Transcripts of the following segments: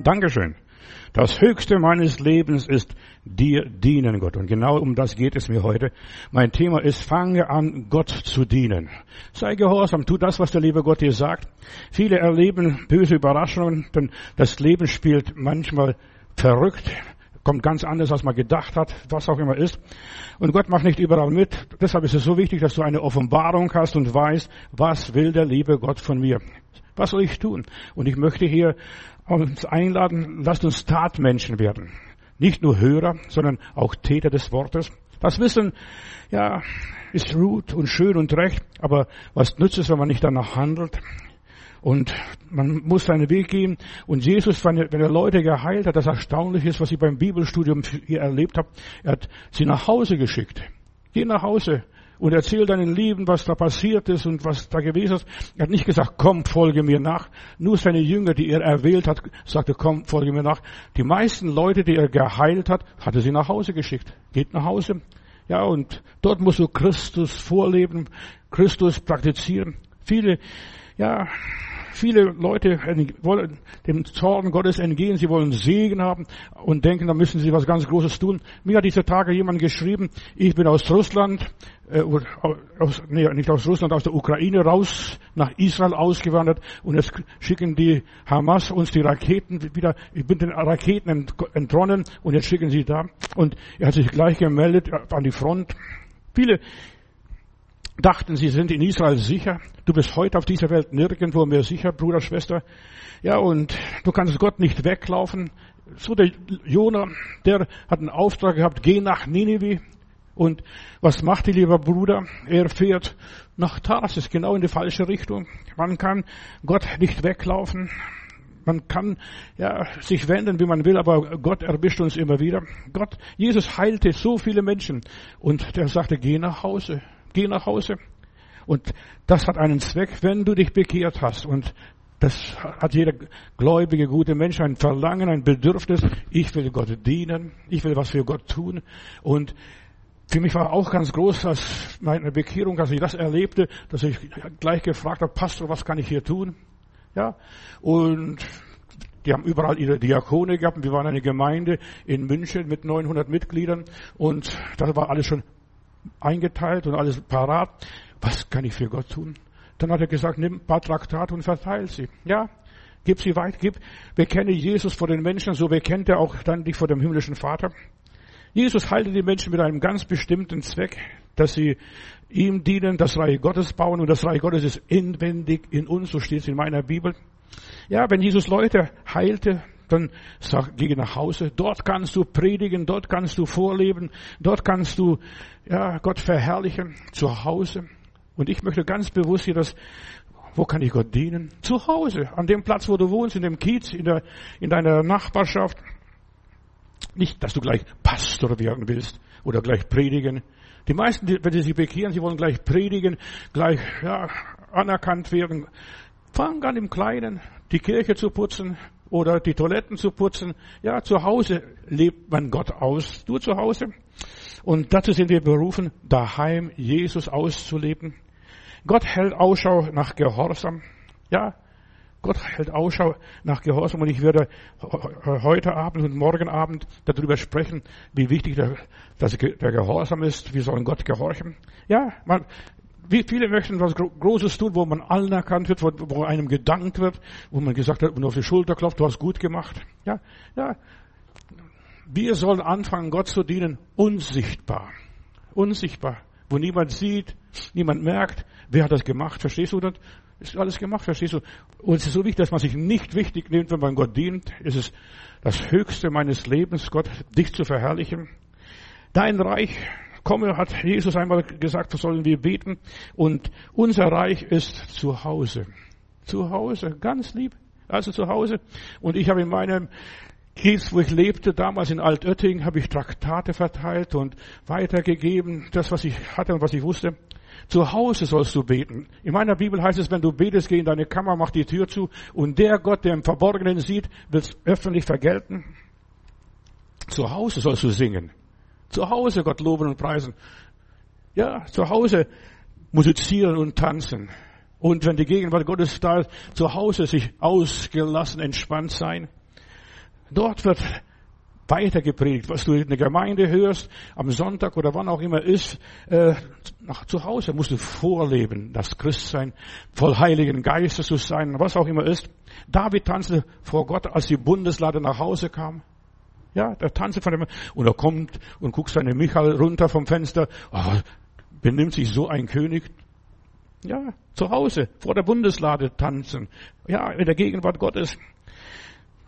Dankeschön. Das Höchste meines Lebens ist dir dienen, Gott. Und genau um das geht es mir heute. Mein Thema ist, fange an, Gott zu dienen. Sei gehorsam, tu das, was der liebe Gott dir sagt. Viele erleben böse Überraschungen, denn das Leben spielt manchmal verrückt, kommt ganz anders, als man gedacht hat, was auch immer ist. Und Gott macht nicht überall mit. Deshalb ist es so wichtig, dass du eine Offenbarung hast und weißt, was will der liebe Gott von mir. Was soll ich tun? Und ich möchte hier uns einladen, lasst uns Tatmenschen werden. Nicht nur Hörer, sondern auch Täter des Wortes. Das Wissen, ja, ist gut und schön und recht, aber was nützt es, wenn man nicht danach handelt? Und man muss seinen Weg gehen. Und Jesus, wenn er, Leute geheilt hat, das erstaunlich ist, was ich beim Bibelstudium hier erlebt habe, er hat sie nach Hause geschickt. Geh nach Hause und erzähl deinen Lieben, was da passiert ist und was da gewesen ist. Er hat nicht gesagt, komm, folge mir nach. Nur seine Jünger, die er erwählt hat, sagte, komm, folge mir nach. Die meisten Leute, die er geheilt hat, hatte sie nach Hause geschickt. Geht nach Hause. Ja, und dort musst du Christus vorleben, Christus praktizieren. Viele, ja, Viele Leute wollen dem Zorn Gottes entgehen, sie wollen Segen haben und denken, da müssen sie was ganz Großes tun. Mir hat diese Tage jemand geschrieben, ich bin aus Russland, äh, aus, nee, nicht aus Russland, aus der Ukraine raus nach Israel ausgewandert und jetzt schicken die Hamas uns die Raketen wieder, ich bin den Raketen entronnen und jetzt schicken sie da. Und er hat sich gleich gemeldet an die Front. Viele dachten, sie sind in Israel sicher. Du bist heute auf dieser Welt nirgendwo mehr sicher, Bruder, Schwester. Ja, und du kannst Gott nicht weglaufen. So der Jonah, der hat einen Auftrag gehabt, geh nach Ninive. Und was macht die lieber Bruder? Er fährt nach Tarsis, genau in die falsche Richtung. Man kann Gott nicht weglaufen. Man kann ja, sich wenden, wie man will, aber Gott erwischt uns immer wieder. Gott, Jesus heilte so viele Menschen und der sagte, geh nach Hause geh nach Hause. Und das hat einen Zweck, wenn du dich bekehrt hast. Und das hat jeder gläubige, gute Mensch ein Verlangen, ein Bedürfnis. Ich will Gott dienen. Ich will was für Gott tun. Und für mich war auch ganz groß, als meine Bekehrung, als ich das erlebte, dass ich gleich gefragt habe, Pastor, was kann ich hier tun? Ja. Und die haben überall ihre Diakone gehabt. Wir waren eine Gemeinde in München mit 900 Mitgliedern und da war alles schon eingeteilt und alles parat. Was kann ich für Gott tun? Dann hat er gesagt, nimm ein paar Traktate und verteil sie. Ja, gib sie weit, gib, bekenne Jesus vor den Menschen, so bekennt er auch dann dich vor dem himmlischen Vater. Jesus heilte die Menschen mit einem ganz bestimmten Zweck, dass sie ihm dienen, das Reich Gottes bauen und das Reich Gottes ist inwendig in uns, so steht es in meiner Bibel. Ja, wenn Jesus Leute heilte, dann sag, geh nach Hause. Dort kannst du predigen, dort kannst du vorleben, dort kannst du ja, Gott verherrlichen, zu Hause. Und ich möchte ganz bewusst hier das, wo kann ich Gott dienen? Zu Hause, an dem Platz, wo du wohnst, in dem Kiez, in, der, in deiner Nachbarschaft. Nicht, dass du gleich Pastor werden willst oder gleich predigen. Die meisten, wenn sie sich bekehren, sie wollen gleich predigen, gleich ja, anerkannt werden. Fang an im Kleinen, die Kirche zu putzen, oder die Toiletten zu putzen. Ja, zu Hause lebt man Gott aus. Du zu Hause. Und dazu sind wir berufen, daheim Jesus auszuleben. Gott hält Ausschau nach Gehorsam. Ja, Gott hält Ausschau nach Gehorsam und ich werde heute Abend und morgen Abend darüber sprechen, wie wichtig der, der Gehorsam ist. Wir sollen Gott gehorchen. Ja, man, wie viele möchten was Großes tun, wo man anerkannt wird, wo, einem gedankt wird, wo man gesagt hat, und auf die Schulter klopft, du hast gut gemacht. Ja, ja. Wir sollen anfangen, Gott zu dienen, unsichtbar. Unsichtbar. Wo niemand sieht, niemand merkt, wer hat das gemacht, verstehst du das? Ist alles gemacht, verstehst du? Und es ist so wichtig, dass man sich nicht wichtig nimmt, wenn man Gott dient. Es ist das Höchste meines Lebens, Gott, dich zu verherrlichen. Dein Reich komme, hat Jesus einmal gesagt, sollen wir beten. Und unser Reich ist zu Hause. Zu Hause, ganz lieb. Also zu Hause. Und ich habe in meinem Kiez, wo ich lebte, damals in Altötting, habe ich Traktate verteilt und weitergegeben, das, was ich hatte und was ich wusste. Zu Hause sollst du beten. In meiner Bibel heißt es, wenn du betest, geh in deine Kammer, mach die Tür zu und der Gott, der im Verborgenen sieht, wird es öffentlich vergelten. Zu Hause sollst du singen. Zu Hause Gott loben und preisen. Ja, zu Hause musizieren und tanzen. Und wenn die Gegenwart Gottes da ist, zu Hause sich ausgelassen, entspannt sein. Dort wird weiter gepredigt, was du in der Gemeinde hörst, am Sonntag oder wann auch immer ist, äh, zu Hause musst du vorleben, das Christsein, voll Heiligen Geistes zu sein, was auch immer ist. David tanzte vor Gott, als die Bundeslade nach Hause kam. Ja, der tanzte von dem, und er kommt und guckt seine Michael runter vom Fenster, oh, benimmt sich so ein König. Ja, zu Hause, vor der Bundeslade tanzen. Ja, in der Gegenwart Gottes.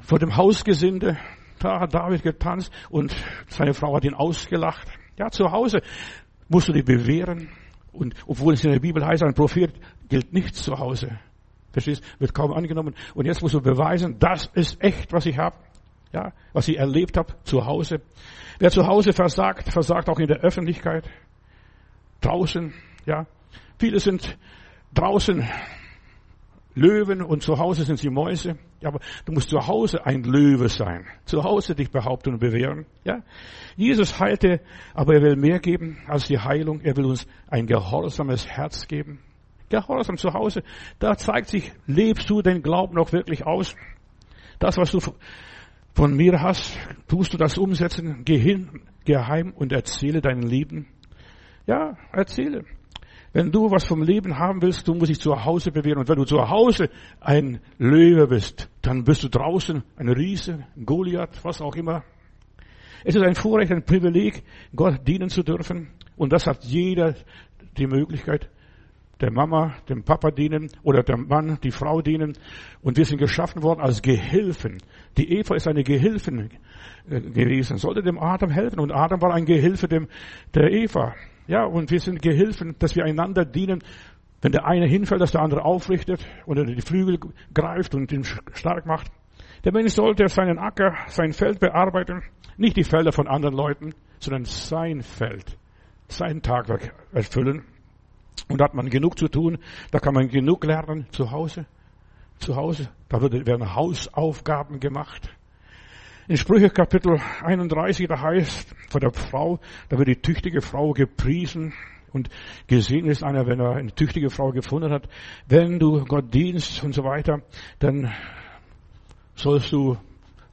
Vor dem Hausgesinde, da hat David getanzt und seine Frau hat ihn ausgelacht. Ja, zu Hause musst du dich bewähren. Und obwohl es in der Bibel heißt, ein Prophet gilt nichts zu Hause. Verstehst? Wird kaum angenommen. Und jetzt musst du beweisen, das ist echt, was ich habe. Ja, was ich erlebt habe zu Hause. Wer zu Hause versagt, versagt auch in der Öffentlichkeit. Draußen, ja. Viele sind draußen Löwen und zu Hause sind sie Mäuse. Ja, aber du musst zu Hause ein Löwe sein. Zu Hause dich behaupten und bewähren. Ja? Jesus heilte, aber er will mehr geben als die Heilung. Er will uns ein gehorsames Herz geben. Gehorsam zu Hause. Da zeigt sich, lebst du den Glauben noch wirklich aus? Das, was du von mir hast, tust du das umsetzen? Geh hin, geheim und erzähle deinen Lieben. Ja, erzähle. Wenn du was vom Leben haben willst, du musst dich zu Hause bewähren. Und wenn du zu Hause ein Löwe bist, dann bist du draußen ein Riese, ein Goliath, was auch immer. Es ist ein Vorrecht, ein Privileg, Gott dienen zu dürfen. Und das hat jeder die Möglichkeit. Der Mama, dem Papa dienen oder der Mann, die Frau dienen. Und wir sind geschaffen worden als Gehilfen. Die Eva ist eine Gehilfin äh, gewesen, sollte dem Adam helfen. Und Adam war ein Gehilfe dem, der Eva. Ja, und wir sind Gehilfen, dass wir einander dienen. Wenn der eine hinfällt, dass der andere aufrichtet oder die Flügel greift und ihn stark macht. Der Mensch sollte seinen Acker, sein Feld bearbeiten. Nicht die Felder von anderen Leuten, sondern sein Feld, sein Tagwerk erfüllen. Und da hat man genug zu tun. Da kann man genug lernen zu Hause. Zu Hause. Da werden Hausaufgaben gemacht. In Sprüche Kapitel 31, da heißt von der Frau, da wird die tüchtige Frau gepriesen und gesegnet ist einer, wenn er eine tüchtige Frau gefunden hat. Wenn du Gott dienst und so weiter, dann sollst du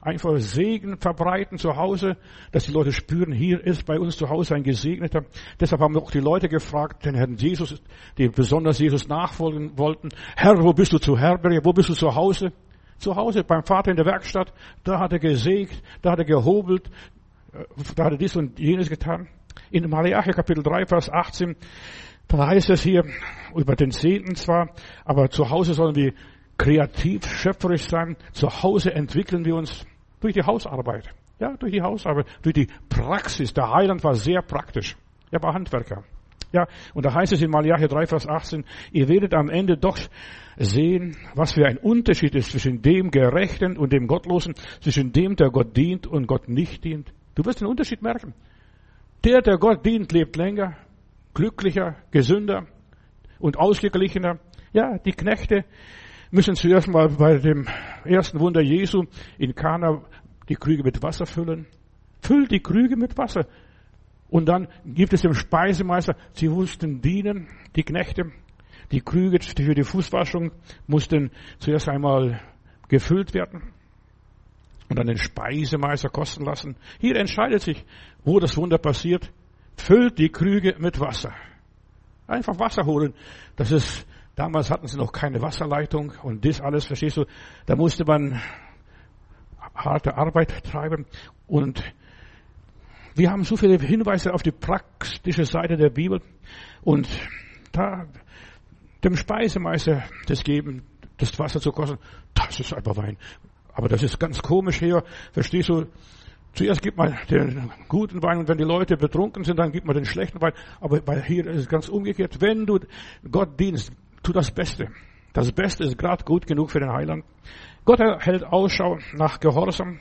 einfach Segen verbreiten zu Hause, dass die Leute spüren, hier ist bei uns zu Hause ein Gesegneter. Deshalb haben auch die Leute gefragt, den Herrn Jesus, die besonders Jesus nachfolgen wollten, Herr, wo bist du zu Herberge, wo bist du zu Hause? Zu Hause beim Vater in der Werkstatt, da hat er gesägt, da hat er gehobelt, äh, da hat er dies und jenes getan. In Malachi Kapitel 3, Vers 18, da heißt es hier über den Zehnten zwar, aber zu Hause sollen wir kreativ, schöpferisch sein. Zu Hause entwickeln wir uns durch die Hausarbeit. Ja, durch die Hausarbeit, durch die Praxis. Der Heiland war sehr praktisch. Er war Handwerker. Ja, und da heißt es in Malachi 3, Vers 18, ihr werdet am Ende doch sehen, was für ein Unterschied ist zwischen dem Gerechten und dem Gottlosen, zwischen dem, der Gott dient und Gott nicht dient. Du wirst den Unterschied merken. Der, der Gott dient, lebt länger, glücklicher, gesünder und ausgeglichener. Ja, die Knechte müssen zuerst mal bei dem ersten Wunder Jesu in Kana die Krüge mit Wasser füllen. Füllt die Krüge mit Wasser. Und dann gibt es dem Speisemeister, sie mussten dienen, die Knechte. Die Krüge für die Fußwaschung mussten zuerst einmal gefüllt werden und dann den Speisemeister kosten lassen. Hier entscheidet sich, wo das Wunder passiert. Füllt die Krüge mit Wasser. Einfach Wasser holen. Das ist, damals hatten sie noch keine Wasserleitung und das alles, verstehst du? Da musste man harte Arbeit treiben und wir haben so viele Hinweise auf die praktische Seite der Bibel und da dem Speisemeister das geben, das Wasser zu kosten, das ist einfach Wein. Aber das ist ganz komisch hier, verstehst du? Zuerst gibt man den guten Wein und wenn die Leute betrunken sind, dann gibt man den schlechten Wein. Aber hier ist es ganz umgekehrt. Wenn du Gott dienst, tu das Beste. Das Beste ist gerade gut genug für den Heiland. Gott hält Ausschau nach Gehorsam.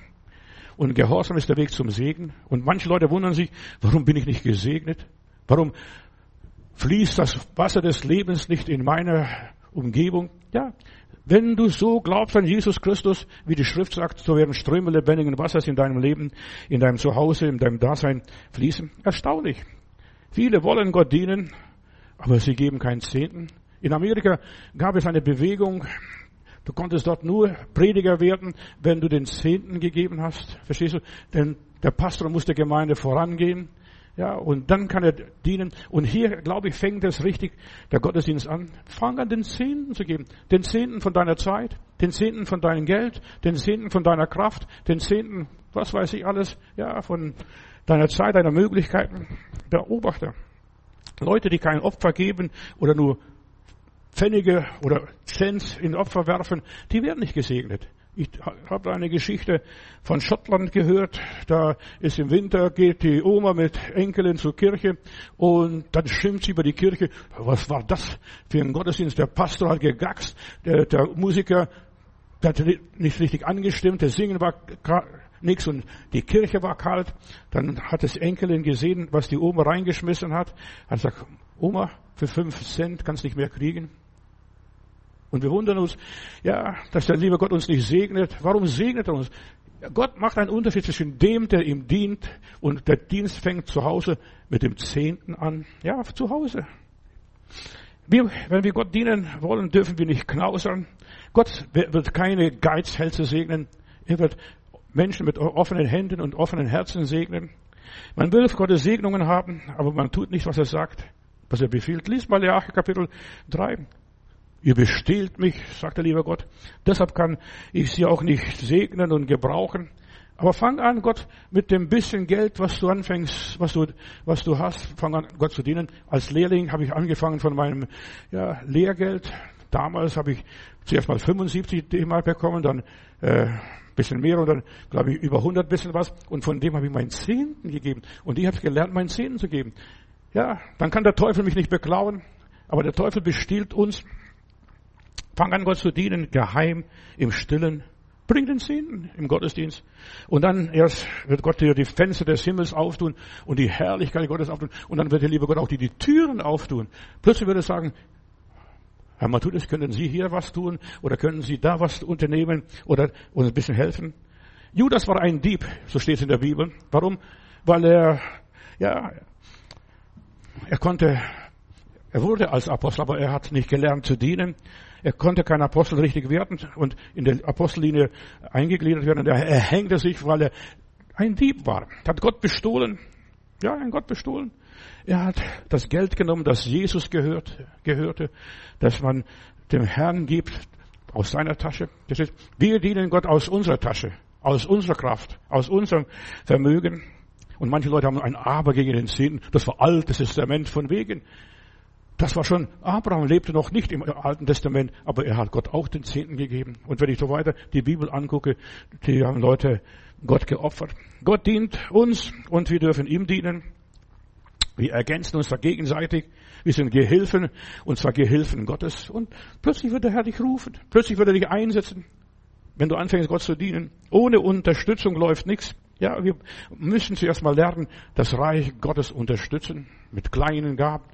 Und Gehorsam ist der Weg zum Segen. Und manche Leute wundern sich, warum bin ich nicht gesegnet? Warum fließt das Wasser des Lebens nicht in meiner Umgebung? Ja, wenn du so glaubst an Jesus Christus, wie die Schrift sagt, so werden Ströme lebendigen Wassers in deinem Leben, in deinem Zuhause, in deinem Dasein fließen. Erstaunlich. Viele wollen Gott dienen, aber sie geben keinen Zehnten. In Amerika gab es eine Bewegung, Du konntest dort nur Prediger werden, wenn du den Zehnten gegeben hast. Verstehst du? Denn der Pastor muss der Gemeinde vorangehen. Ja, und dann kann er dienen. Und hier, glaube ich, fängt es richtig der Gottesdienst an. Fang an, den Zehnten zu geben. Den Zehnten von deiner Zeit, den Zehnten von deinem Geld, den Zehnten von deiner Kraft, den Zehnten, was weiß ich alles, ja, von deiner Zeit, deiner Möglichkeiten. Beobachter. Leute, die kein Opfer geben oder nur Pfennige oder Cent in Opfer werfen, die werden nicht gesegnet. Ich habe eine Geschichte von Schottland gehört. Da ist im Winter, geht die Oma mit Enkelin zur Kirche und dann schimpft sie über die Kirche. Was war das für ein Gottesdienst? Der Pastor hat gegaxt, der, der Musiker hat nicht richtig angestimmt, das Singen war nichts und die Kirche war kalt. Dann hat das Enkelin gesehen, was die Oma reingeschmissen hat. Hat gesagt, Oma, für fünf Cent kannst du nicht mehr kriegen. Und wir wundern uns, ja, dass der liebe Gott uns nicht segnet. Warum segnet er uns? Gott macht einen Unterschied zwischen dem, der ihm dient, und der Dienst fängt zu Hause mit dem Zehnten an. Ja, zu Hause. Wir, wenn wir Gott dienen wollen, dürfen wir nicht knausern. Gott wird keine Geizhälse segnen. Er wird Menschen mit offenen Händen und offenen Herzen segnen. Man will Gottes Segnungen haben, aber man tut nicht, was er sagt, was er befiehlt. Lies mal Malachi Kapitel 3. Ihr bestehlt mich, sagt der liebe Gott. Deshalb kann ich sie auch nicht segnen und gebrauchen. Aber fang an, Gott, mit dem bisschen Geld, was du anfängst, was du, was du hast, fang an, Gott zu dienen. Als Lehrling habe ich angefangen von meinem ja, Lehrgeld. Damals habe ich zuerst mal 75 D-Mark bekommen, dann äh, bisschen mehr und dann, glaube ich, über 100 bisschen was. Und von dem habe ich meinen Zehnten gegeben. Und ich habe gelernt, meinen Zehnten zu geben. Ja, dann kann der Teufel mich nicht beklauen. Aber der Teufel bestiehlt uns Fang an, Gott zu dienen, geheim, im Stillen. Bring den Zehnten im Gottesdienst. Und dann erst wird Gott dir die Fenster des Himmels auftun und die Herrlichkeit Gottes auftun. Und dann wird der liebe Gott auch dir die Türen auftun. Plötzlich wird er sagen, Herr Matthäus, können Sie hier was tun? Oder können Sie da was unternehmen? Oder uns ein bisschen helfen? Judas war ein Dieb, so steht es in der Bibel. Warum? Weil er, ja, er konnte, er wurde als Apostel, aber er hat nicht gelernt zu dienen. Er konnte kein Apostel richtig werden und in der Apostellinie eingegliedert werden. Er, hängte sich, weil er ein Dieb war. Hat Gott bestohlen. Ja, ein Gott bestohlen. Er hat das Geld genommen, das Jesus gehört, gehörte, dass man dem Herrn gibt aus seiner Tasche. Das ist, wir dienen Gott aus unserer Tasche, aus unserer Kraft, aus unserem Vermögen. Und manche Leute haben ein Aber gegen den Zehnten. Das war altes Testament von wegen. Das war schon, Abraham lebte noch nicht im Alten Testament, aber er hat Gott auch den Zehnten gegeben. Und wenn ich so weiter die Bibel angucke, die haben Leute Gott geopfert. Gott dient uns und wir dürfen ihm dienen. Wir ergänzen uns da gegenseitig. Wir sind Gehilfen, und zwar Gehilfen Gottes. Und plötzlich wird der Herr dich rufen. Plötzlich wird er dich einsetzen. Wenn du anfängst, Gott zu dienen. Ohne Unterstützung läuft nichts. Ja, wir müssen zuerst mal lernen, das Reich Gottes unterstützen. Mit kleinen Gaben.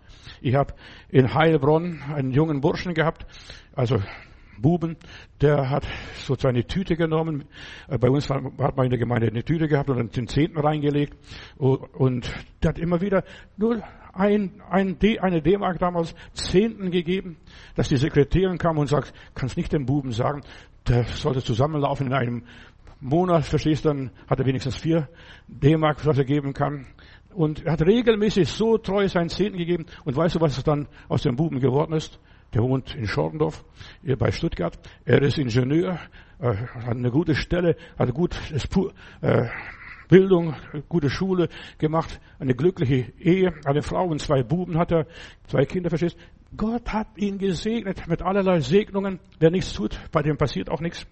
Ich habe in Heilbronn einen jungen Burschen gehabt, also Buben, der hat so seine Tüte genommen. Äh, bei uns hat man in der Gemeinde eine Tüte gehabt und dann den Zehnten reingelegt. Und der hat immer wieder nur ein, ein D, eine D-Mark damals Zehnten gegeben, dass die Sekretärin kam und sagt, kannst nicht dem Buben sagen, der sollte zusammenlaufen in einem Monat, verstehst du, dann hat er wenigstens vier D-Mark, was er geben kann. Und er hat regelmäßig so treu seinen Zehnten gegeben. Und weißt du, was dann aus dem Buben geworden ist? Der wohnt in Schorndorf, hier bei Stuttgart. Er ist Ingenieur, äh, hat eine gute Stelle, hat gute äh, Bildung, gute Schule gemacht, eine glückliche Ehe, eine Frau und zwei Buben hat er, zwei Kinder, verstehst? Gott hat ihn gesegnet mit allerlei Segnungen. Wer nichts tut, bei dem passiert auch nichts.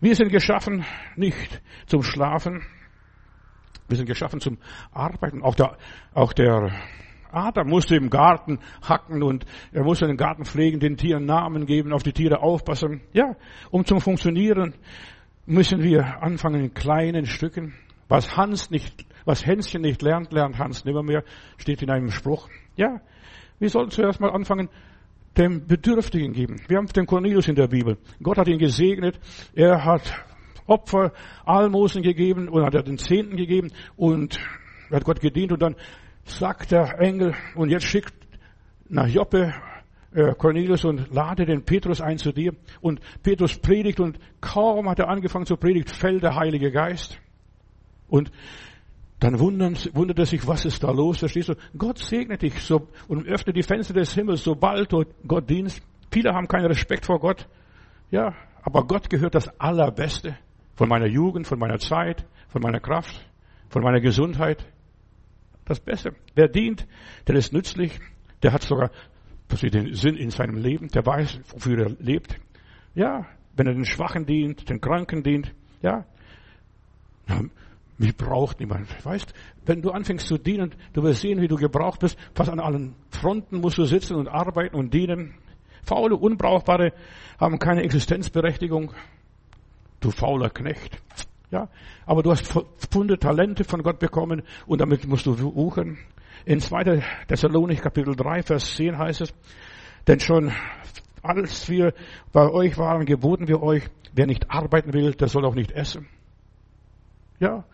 Wir sind geschaffen nicht zum Schlafen, wir sind geschaffen zum Arbeiten. Auch der, auch der Adam musste im Garten hacken und er musste den Garten pflegen, den Tieren Namen geben, auf die Tiere aufpassen. Ja, um zum Funktionieren müssen wir anfangen in kleinen Stücken. Was Hans nicht, was Hänschen nicht lernt, lernt Hans nimmermehr, steht in einem Spruch. Ja, wir sollten zuerst mal anfangen, dem Bedürftigen geben. Wir haben den Cornelius in der Bibel. Gott hat ihn gesegnet. Er hat Opfer, Almosen gegeben und hat er den Zehnten gegeben und hat Gott gedient und dann sagt der Engel und jetzt schickt nach Joppe äh, Cornelius und lade den Petrus ein zu dir. Und Petrus predigt und kaum hat er angefangen zu predigen, fällt der Heilige Geist. Und dann wundern, wundert er sich, was ist da los? Verstehst du? Gott segne dich so, und öffne die Fenster des Himmels, sobald du Gott dienst. Viele haben keinen Respekt vor Gott. Ja, aber Gott gehört das Allerbeste. Von meiner Jugend, von meiner Zeit, von meiner Kraft, von meiner Gesundheit. Das Beste. Wer dient, der ist nützlich. Der hat sogar den Sinn in seinem Leben. Der weiß, wofür er lebt. Ja, wenn er den Schwachen dient, den Kranken dient. Ja, mich braucht niemand. Weißt, wenn du anfängst zu dienen, du wirst sehen, wie du gebraucht bist. Fast an allen Fronten musst du sitzen und arbeiten und dienen. Faule, Unbrauchbare haben keine Existenzberechtigung. Du fauler Knecht. Ja, aber du hast Funde, Talente von Gott bekommen und damit musst du wuchern. In 2. Thessalonik Kapitel 3, Vers 10 heißt es, denn schon als wir bei euch waren, geboten wir euch, wer nicht arbeiten will, der soll auch nicht essen. Ja,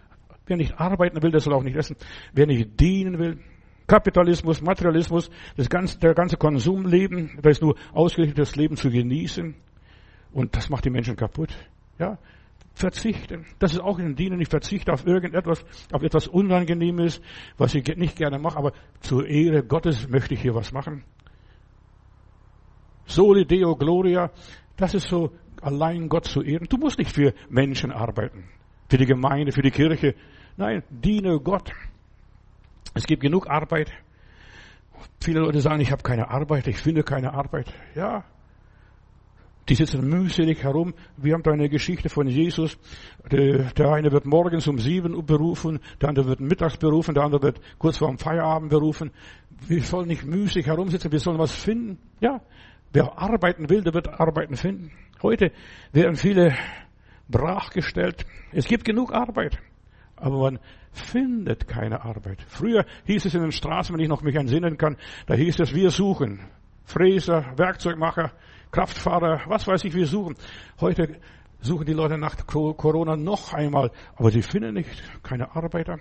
Wer nicht arbeiten will, der soll auch nicht essen. Wer nicht dienen will, Kapitalismus, Materialismus, das ganze, der ganze Konsumleben, da ist nur ausgerichtet, das Leben zu genießen. Und das macht die Menschen kaputt. Ja, verzichten. Das ist auch in Dienen. Ich verzichte auf irgendetwas, auf etwas Unangenehmes, was ich nicht gerne mache, aber zur Ehre Gottes möchte ich hier was machen. Soli Deo Gloria, das ist so allein Gott zu ehren. Du musst nicht für Menschen arbeiten, für die Gemeinde, für die Kirche. Nein, diene Gott. Es gibt genug Arbeit. Viele Leute sagen, ich habe keine Arbeit, ich finde keine Arbeit. Ja, die sitzen mühselig herum. Wir haben da eine Geschichte von Jesus. Der, eine wird morgens um sieben Uhr berufen, der andere wird mittags berufen, der andere wird kurz vor dem Feierabend berufen. Wir sollen nicht müßig herumsitzen, wir sollen was finden. Ja, wer arbeiten will, der wird Arbeiten finden. Heute werden viele brachgestellt. Es gibt genug Arbeit aber man findet keine Arbeit. Früher hieß es in den Straßen, wenn ich noch mich entsinnen kann, da hieß es, wir suchen. Fräser, Werkzeugmacher, Kraftfahrer, was weiß ich, wir suchen. Heute suchen die Leute nach Corona noch einmal, aber sie finden nicht, keine Arbeiter.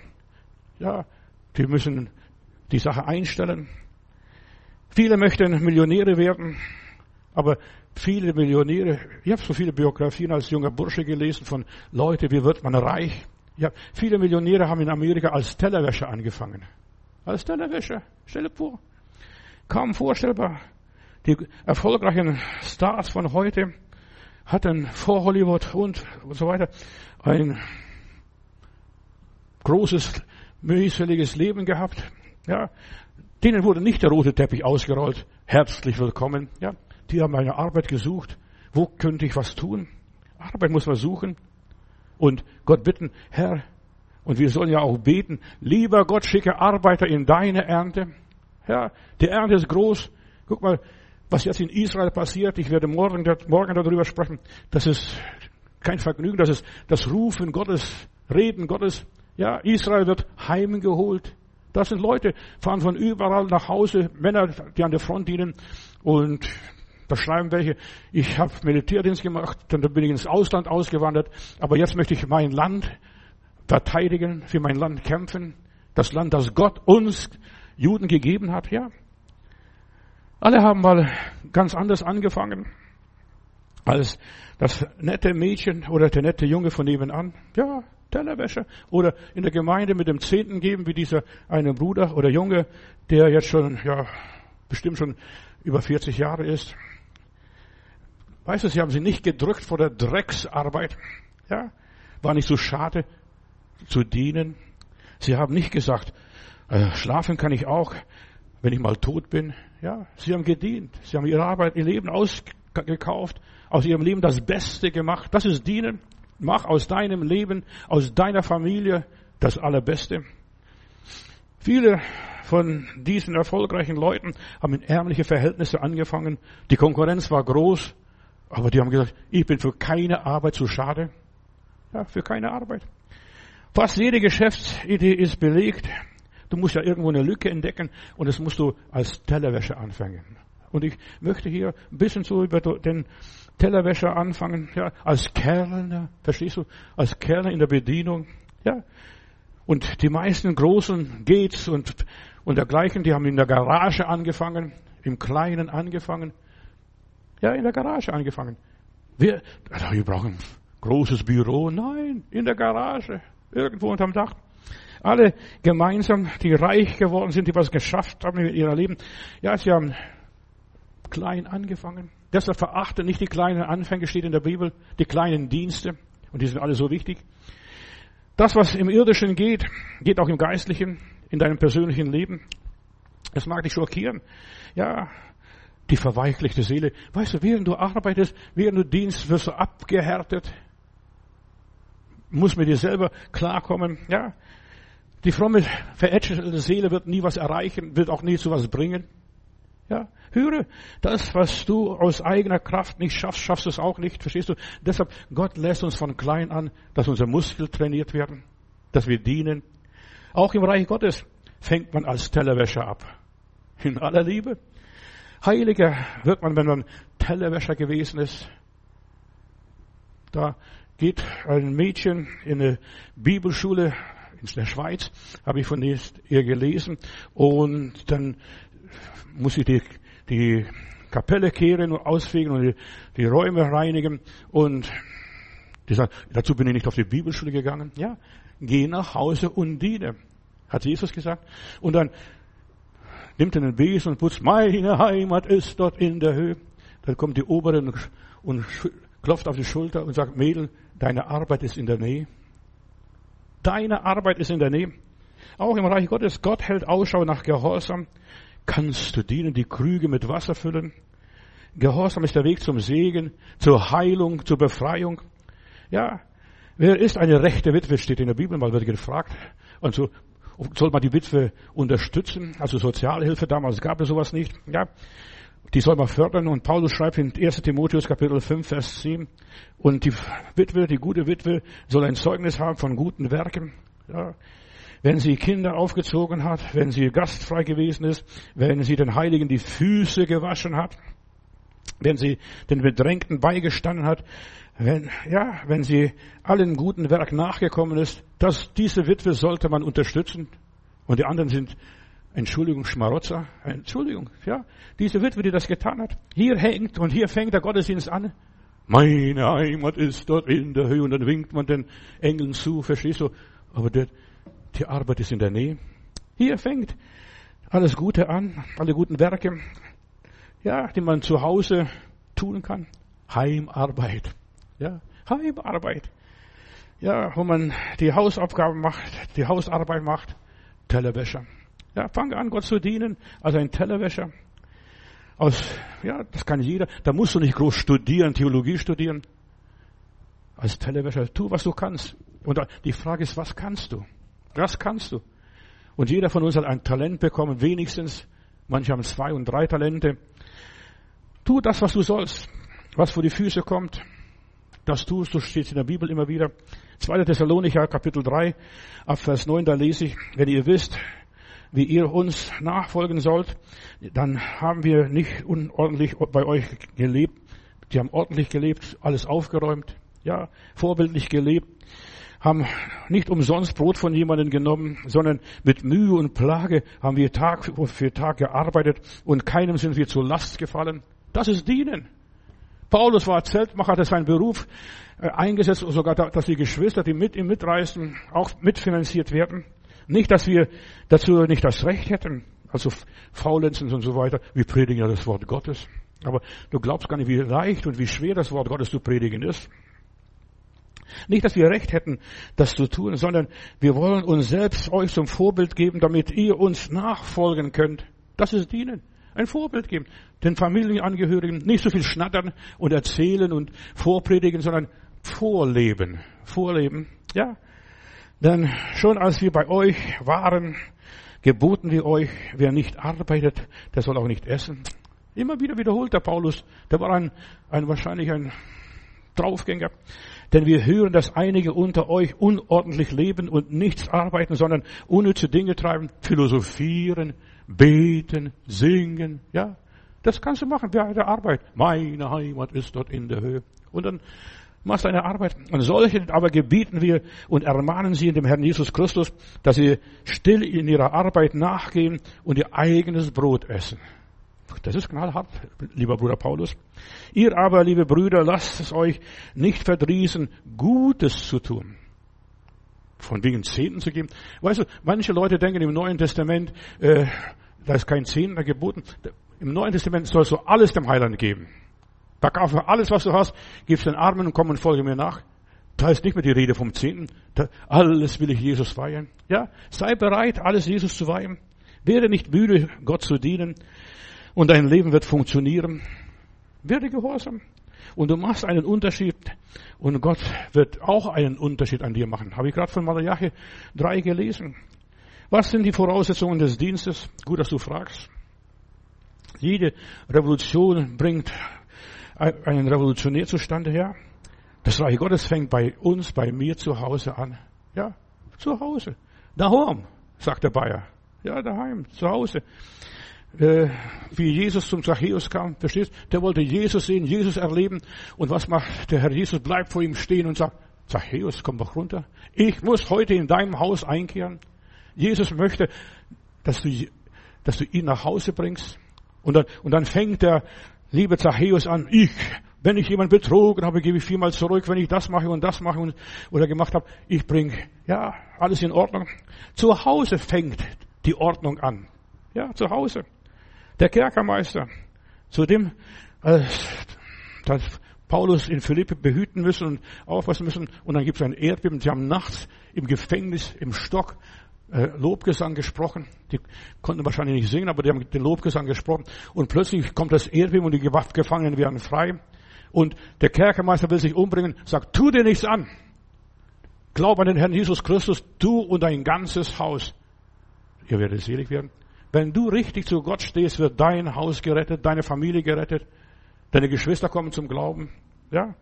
Ja, die müssen die Sache einstellen. Viele möchten Millionäre werden, aber viele Millionäre, ich habe so viele Biografien als junger Bursche gelesen von Leuten, wie wird man reich? Ja, viele Millionäre haben in Amerika als Tellerwäscher angefangen. Als Tellerwäscher. Stell dir vor. Kaum vorstellbar. Die erfolgreichen Stars von heute hatten vor Hollywood und, so weiter ein großes, mühseliges Leben gehabt. Ja, denen wurde nicht der rote Teppich ausgerollt. Herzlich willkommen. Ja, die haben eine Arbeit gesucht. Wo könnte ich was tun? Arbeit muss man suchen und Gott bitten, Herr, und wir sollen ja auch beten, lieber Gott, schicke Arbeiter in deine Ernte. Ja, die Ernte ist groß. Guck mal, was jetzt in Israel passiert. Ich werde morgen, morgen darüber sprechen. Das ist kein Vergnügen. Das ist das Rufen Gottes, Reden Gottes. Ja, Israel wird heimgeholt. Das sind Leute, fahren von überall nach Hause, Männer, die an der Front dienen. Und da schreiben welche, ich habe Militärdienst gemacht, dann bin ich ins Ausland ausgewandert, aber jetzt möchte ich mein Land verteidigen, für mein Land kämpfen. Das Land, das Gott uns Juden gegeben hat, ja. Alle haben mal ganz anders angefangen als das nette Mädchen oder der nette Junge von nebenan. Ja, Tellerwäsche. Oder in der Gemeinde mit dem Zehnten geben, wie dieser eine Bruder oder Junge, der jetzt schon, ja, bestimmt schon über 40 Jahre ist. Weißt du, sie haben sie nicht gedrückt vor der Drecksarbeit. Ja, war nicht so schade zu dienen. Sie haben nicht gesagt, äh, schlafen kann ich auch, wenn ich mal tot bin. Ja, sie haben gedient. Sie haben ihre Arbeit, ihr Leben ausgekauft, aus ihrem Leben das Beste gemacht. Das ist dienen. Mach aus deinem Leben, aus deiner Familie das Allerbeste. Viele von diesen erfolgreichen Leuten haben in ärmliche Verhältnisse angefangen. Die Konkurrenz war groß. Aber die haben gesagt, ich bin für keine Arbeit zu schade. Ja, für keine Arbeit. Fast jede Geschäftsidee ist belegt. Du musst ja irgendwo eine Lücke entdecken und das musst du als Tellerwäscher anfangen. Und ich möchte hier ein bisschen so über den Tellerwäscher anfangen, ja, als Kellner, verstehst du, als Kellner in der Bedienung, ja. Und die meisten großen Gates und, und dergleichen, die haben in der Garage angefangen, Im Kleinen angefangen. Ja, in der Garage angefangen. Wir, also wir brauchen ein großes Büro. Nein, in der Garage. Irgendwo unterm Dach. Alle gemeinsam, die reich geworden sind, die was geschafft haben in ihrem Leben. Ja, sie haben klein angefangen. Deshalb verachte nicht die kleinen Anfänge, steht in der Bibel, die kleinen Dienste. Und die sind alle so wichtig. Das, was im Irdischen geht, geht auch im Geistlichen, in deinem persönlichen Leben. Es mag dich schockieren. Ja, die verweichlichte Seele. Weißt du, während du arbeitest, während du dienst, wirst du abgehärtet. Muss mit dir selber klarkommen. Ja, die fromme, verätschelte Seele wird nie was erreichen, wird auch nie zu was bringen. Ja, höre, das, was du aus eigener Kraft nicht schaffst, schaffst du es auch nicht, verstehst du? Deshalb, Gott lässt uns von klein an, dass unsere Muskeln trainiert werden, dass wir dienen. Auch im Reich Gottes fängt man als Tellerwäscher ab. In aller Liebe. Heiliger wird man, wenn man Tellerwäscher gewesen ist. Da geht ein Mädchen in eine Bibelschule in der Schweiz, habe ich von ihr gelesen, und dann muss ich die, die Kapelle kehren und ausfegen und die, die Räume reinigen. Und die sagt, dazu bin ich nicht auf die Bibelschule gegangen. Ja, geh nach Hause und diene, hat Jesus gesagt. Und dann nimmt er den Besen und putzt, meine Heimat ist dort in der Höhe. Dann kommt die Oberin und klopft auf die Schulter und sagt, Mädel, deine Arbeit ist in der Nähe. Deine Arbeit ist in der Nähe. Auch im Reich Gottes, Gott hält Ausschau nach Gehorsam. Kannst du dienen, die Krüge mit Wasser füllen? Gehorsam ist der Weg zum Segen, zur Heilung, zur Befreiung. Ja, wer ist eine rechte Witwe, steht in der Bibel, mal wird gefragt. Und so soll man die Witwe unterstützen, also Sozialhilfe, damals gab es sowas nicht. Ja, die soll man fördern. Und Paulus schreibt in 1 Timotheus Kapitel 5, Vers 7, und die Witwe, die gute Witwe, soll ein Zeugnis haben von guten Werken. Ja, wenn sie Kinder aufgezogen hat, wenn sie gastfrei gewesen ist, wenn sie den Heiligen die Füße gewaschen hat, wenn sie den Bedrängten beigestanden hat, wenn, ja, wenn sie allen guten Werk nachgekommen ist, dass diese Witwe sollte man unterstützen. Und die anderen sind, Entschuldigung, Schmarotzer, Entschuldigung, ja, diese Witwe, die das getan hat. Hier hängt und hier fängt der Gottesdienst an. Meine Heimat ist dort in der Höhe und dann winkt man den Engeln zu, verstehst du? Aber der, die Arbeit ist in der Nähe. Hier fängt alles Gute an, alle guten Werke, ja, die man zu Hause tun kann. Heimarbeit. Ja, Heimarbeit. Ja, wo man die Hausaufgaben macht, die Hausarbeit macht. Tellerwäscher. Ja, fang an, Gott zu dienen, als ein Tellerwäscher. Aus, ja, das kann jeder. Da musst du nicht groß studieren, Theologie studieren. Als Tellerwäscher, tu, was du kannst. Und die Frage ist, was kannst du? Das kannst du. Und jeder von uns hat ein Talent bekommen, wenigstens. Manche haben zwei und drei Talente. Tu das, was du sollst, was vor die Füße kommt. Das tust du, steht in der Bibel immer wieder. 2. Thessalonicher, Kapitel 3, ab Vers 9, da lese ich, wenn ihr wisst, wie ihr uns nachfolgen sollt, dann haben wir nicht unordentlich bei euch gelebt. Die haben ordentlich gelebt, alles aufgeräumt, ja, vorbildlich gelebt haben nicht umsonst Brot von jemandem genommen, sondern mit Mühe und Plage haben wir Tag für Tag gearbeitet und keinem sind wir zur Last gefallen. Das ist Dienen. Paulus war Zeltmacher, das ist sein Beruf äh, eingesetzt, sogar dass die Geschwister, die mit ihm mitreisen, auch mitfinanziert werden. Nicht, dass wir dazu nicht das Recht hätten, also Faulenzen und so weiter. Wir predigen ja das Wort Gottes. Aber du glaubst gar nicht, wie leicht und wie schwer das Wort Gottes zu predigen ist. Nicht, dass wir Recht hätten, das zu tun, sondern wir wollen uns selbst euch zum Vorbild geben, damit ihr uns nachfolgen könnt. Das ist Dienen. Ein Vorbild geben. Den Familienangehörigen nicht so viel schnattern und erzählen und vorpredigen, sondern vorleben. Vorleben. Ja. Denn schon als wir bei euch waren, geboten wir euch, wer nicht arbeitet, der soll auch nicht essen. Immer wieder wiederholt der Paulus. Der war ein, ein wahrscheinlich ein Draufgänger. Denn wir hören, dass einige unter euch unordentlich leben und nichts arbeiten, sondern unnütze Dinge treiben, philosophieren, beten, singen, ja. Das kannst du machen während der Arbeit. Meine Heimat ist dort in der Höhe. Und dann machst du deine Arbeit. Und solche aber gebieten wir und ermahnen sie in dem Herrn Jesus Christus, dass sie still in ihrer Arbeit nachgehen und ihr eigenes Brot essen. Das ist knallhart, lieber Bruder Paulus. Ihr aber, liebe Brüder, lasst es euch nicht verdrießen, Gutes zu tun. Von wegen Zehnten zu geben. Weißt du, manche Leute denken im Neuen Testament, äh, da ist kein Zehnter geboten. Im Neuen Testament sollst du alles dem Heiland geben. Pack auf alles, was du hast, gib's den Armen und komm und folge mir nach. Da ist nicht mehr die Rede vom Zehnten. Alles will ich Jesus weihen. Ja, sei bereit, alles Jesus zu weihen. Werde nicht müde, Gott zu dienen. Und dein Leben wird funktionieren. Werde gehorsam. Und du machst einen Unterschied. Und Gott wird auch einen Unterschied an dir machen. Habe ich gerade von Malachi 3 gelesen. Was sind die Voraussetzungen des Dienstes? Gut, dass du fragst. Jede Revolution bringt einen Revolutionär zustande her. Das Reich Gottes fängt bei uns, bei mir zu Hause an. Ja, zu Hause. Daheim, sagt der Bayer. Ja, daheim, zu Hause. Äh, wie Jesus zum Zachäus kam, verstehst? Der wollte Jesus sehen, Jesus erleben. Und was macht der Herr Jesus? Bleibt vor ihm stehen und sagt, Zachäus, komm doch runter. Ich muss heute in deinem Haus einkehren. Jesus möchte, dass du, dass du ihn nach Hause bringst. Und dann, und dann fängt der liebe Zachäus an, ich, wenn ich jemand betrogen habe, gebe ich viermal zurück, wenn ich das mache und das mache und, oder gemacht habe, ich bringe, ja, alles in Ordnung. Zu Hause fängt die Ordnung an. Ja, zu Hause. Der Kerkermeister, zu dem, äh, dass Paulus in Philippi behüten müssen und aufpassen müssen, und dann gibt es ein Erdbeben, sie haben nachts im Gefängnis, im Stock, Lobgesang gesprochen. Die konnten wahrscheinlich nicht singen, aber die haben den Lobgesang gesprochen. Und plötzlich kommt das Erdbeben und die Gefangenen werden frei. Und der Kerkermeister will sich umbringen, sagt, tu dir nichts an. Glaub an den Herrn Jesus Christus, du und dein ganzes Haus. Ihr werdet selig werden. Wenn du richtig zu Gott stehst, wird dein Haus gerettet, deine Familie gerettet, deine Geschwister kommen zum Glauben. Ja,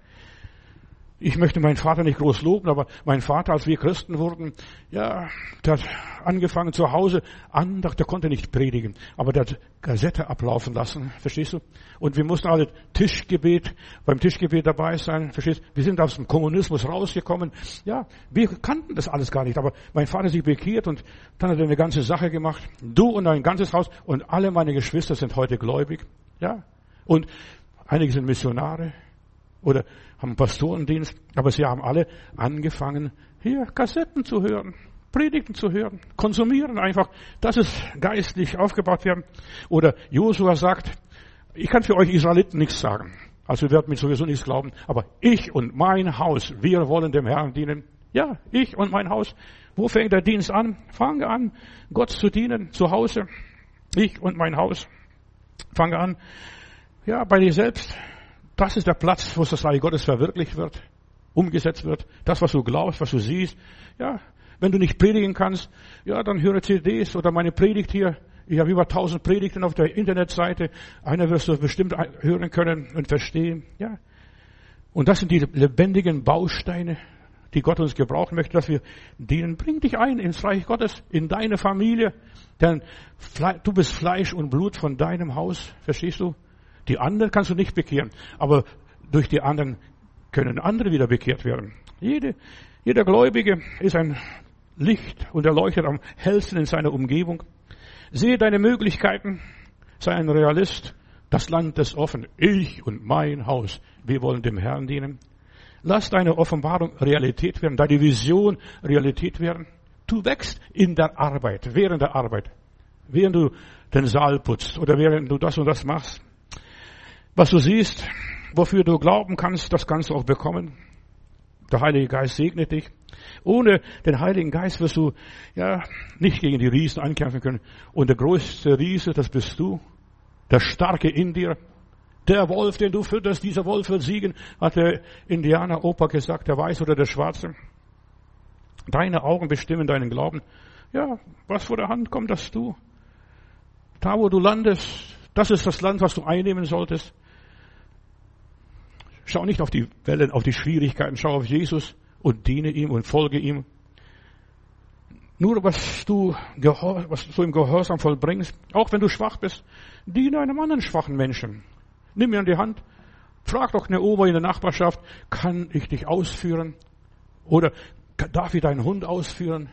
ich möchte meinen Vater nicht groß loben, aber mein Vater, als wir Christen wurden, ja, der hat angefangen zu Hause, Andacht, der konnte nicht predigen, aber der hat Kassette ablaufen lassen, verstehst du? Und wir mussten alle Tischgebet, beim Tischgebet dabei sein, verstehst du? Wir sind aus dem Kommunismus rausgekommen. Ja, wir kannten das alles gar nicht, aber mein Vater hat sich bekehrt und dann hat er eine ganze Sache gemacht. Du und dein ganzes Haus und alle meine Geschwister sind heute gläubig, ja? Und einige sind Missionare, oder haben Pastorendienst, aber sie haben alle angefangen, hier Kassetten zu hören, Predigten zu hören, konsumieren einfach. Das ist geistlich aufgebaut werden. Oder Josua sagt, ich kann für euch Israeliten nichts sagen. Also wir werden mir sowieso nichts glauben. Aber ich und mein Haus, wir wollen dem Herrn dienen. Ja, ich und mein Haus. Wo fängt der Dienst an? Fange an, Gott zu dienen, zu Hause. Ich und mein Haus. Fange an, ja, bei dir selbst. Das ist der Platz, wo das Reich Gottes verwirklicht wird, umgesetzt wird. Das, was du glaubst, was du siehst. Ja, wenn du nicht predigen kannst, ja, dann höre CDs oder meine Predigt hier. Ich habe über tausend Predigten auf der Internetseite. Einer wirst du bestimmt hören können und verstehen. Ja. Und das sind die lebendigen Bausteine, die Gott uns gebrauchen möchte, dass wir dienen. Bring dich ein ins Reich Gottes, in deine Familie. Denn du bist Fleisch und Blut von deinem Haus. Verstehst du? Die anderen kannst du nicht bekehren, aber durch die anderen können andere wieder bekehrt werden. Jede, jeder Gläubige ist ein Licht und er leuchtet am hellsten in seiner Umgebung. Sehe deine Möglichkeiten, sei ein Realist. Das Land ist offen. Ich und mein Haus, wir wollen dem Herrn dienen. Lass deine Offenbarung Realität werden, deine Vision Realität werden. Du wächst in der Arbeit, während der Arbeit, während du den Saal putzt oder während du das und das machst. Was du siehst, wofür du glauben kannst, das kannst du auch bekommen. Der Heilige Geist segnet dich. Ohne den Heiligen Geist wirst du ja nicht gegen die Riesen ankämpfen können. Und der größte Riese, das bist du. Der Starke in dir. Der Wolf, den du fütterst, dieser Wolf wird siegen, hat der Indianer Opa gesagt, der Weiße oder der Schwarze. Deine Augen bestimmen deinen Glauben. Ja, was vor der Hand kommt, das du. Da, wo du landest, das ist das Land, was du einnehmen solltest. Schau nicht auf die Wellen, auf die Schwierigkeiten, schau auf Jesus und diene ihm und folge ihm. Nur was du, was du im Gehorsam vollbringst, auch wenn du schwach bist, diene einem anderen schwachen Menschen. Nimm mir an die Hand, frag doch eine Oma in der Nachbarschaft, kann ich dich ausführen? Oder darf ich deinen Hund ausführen?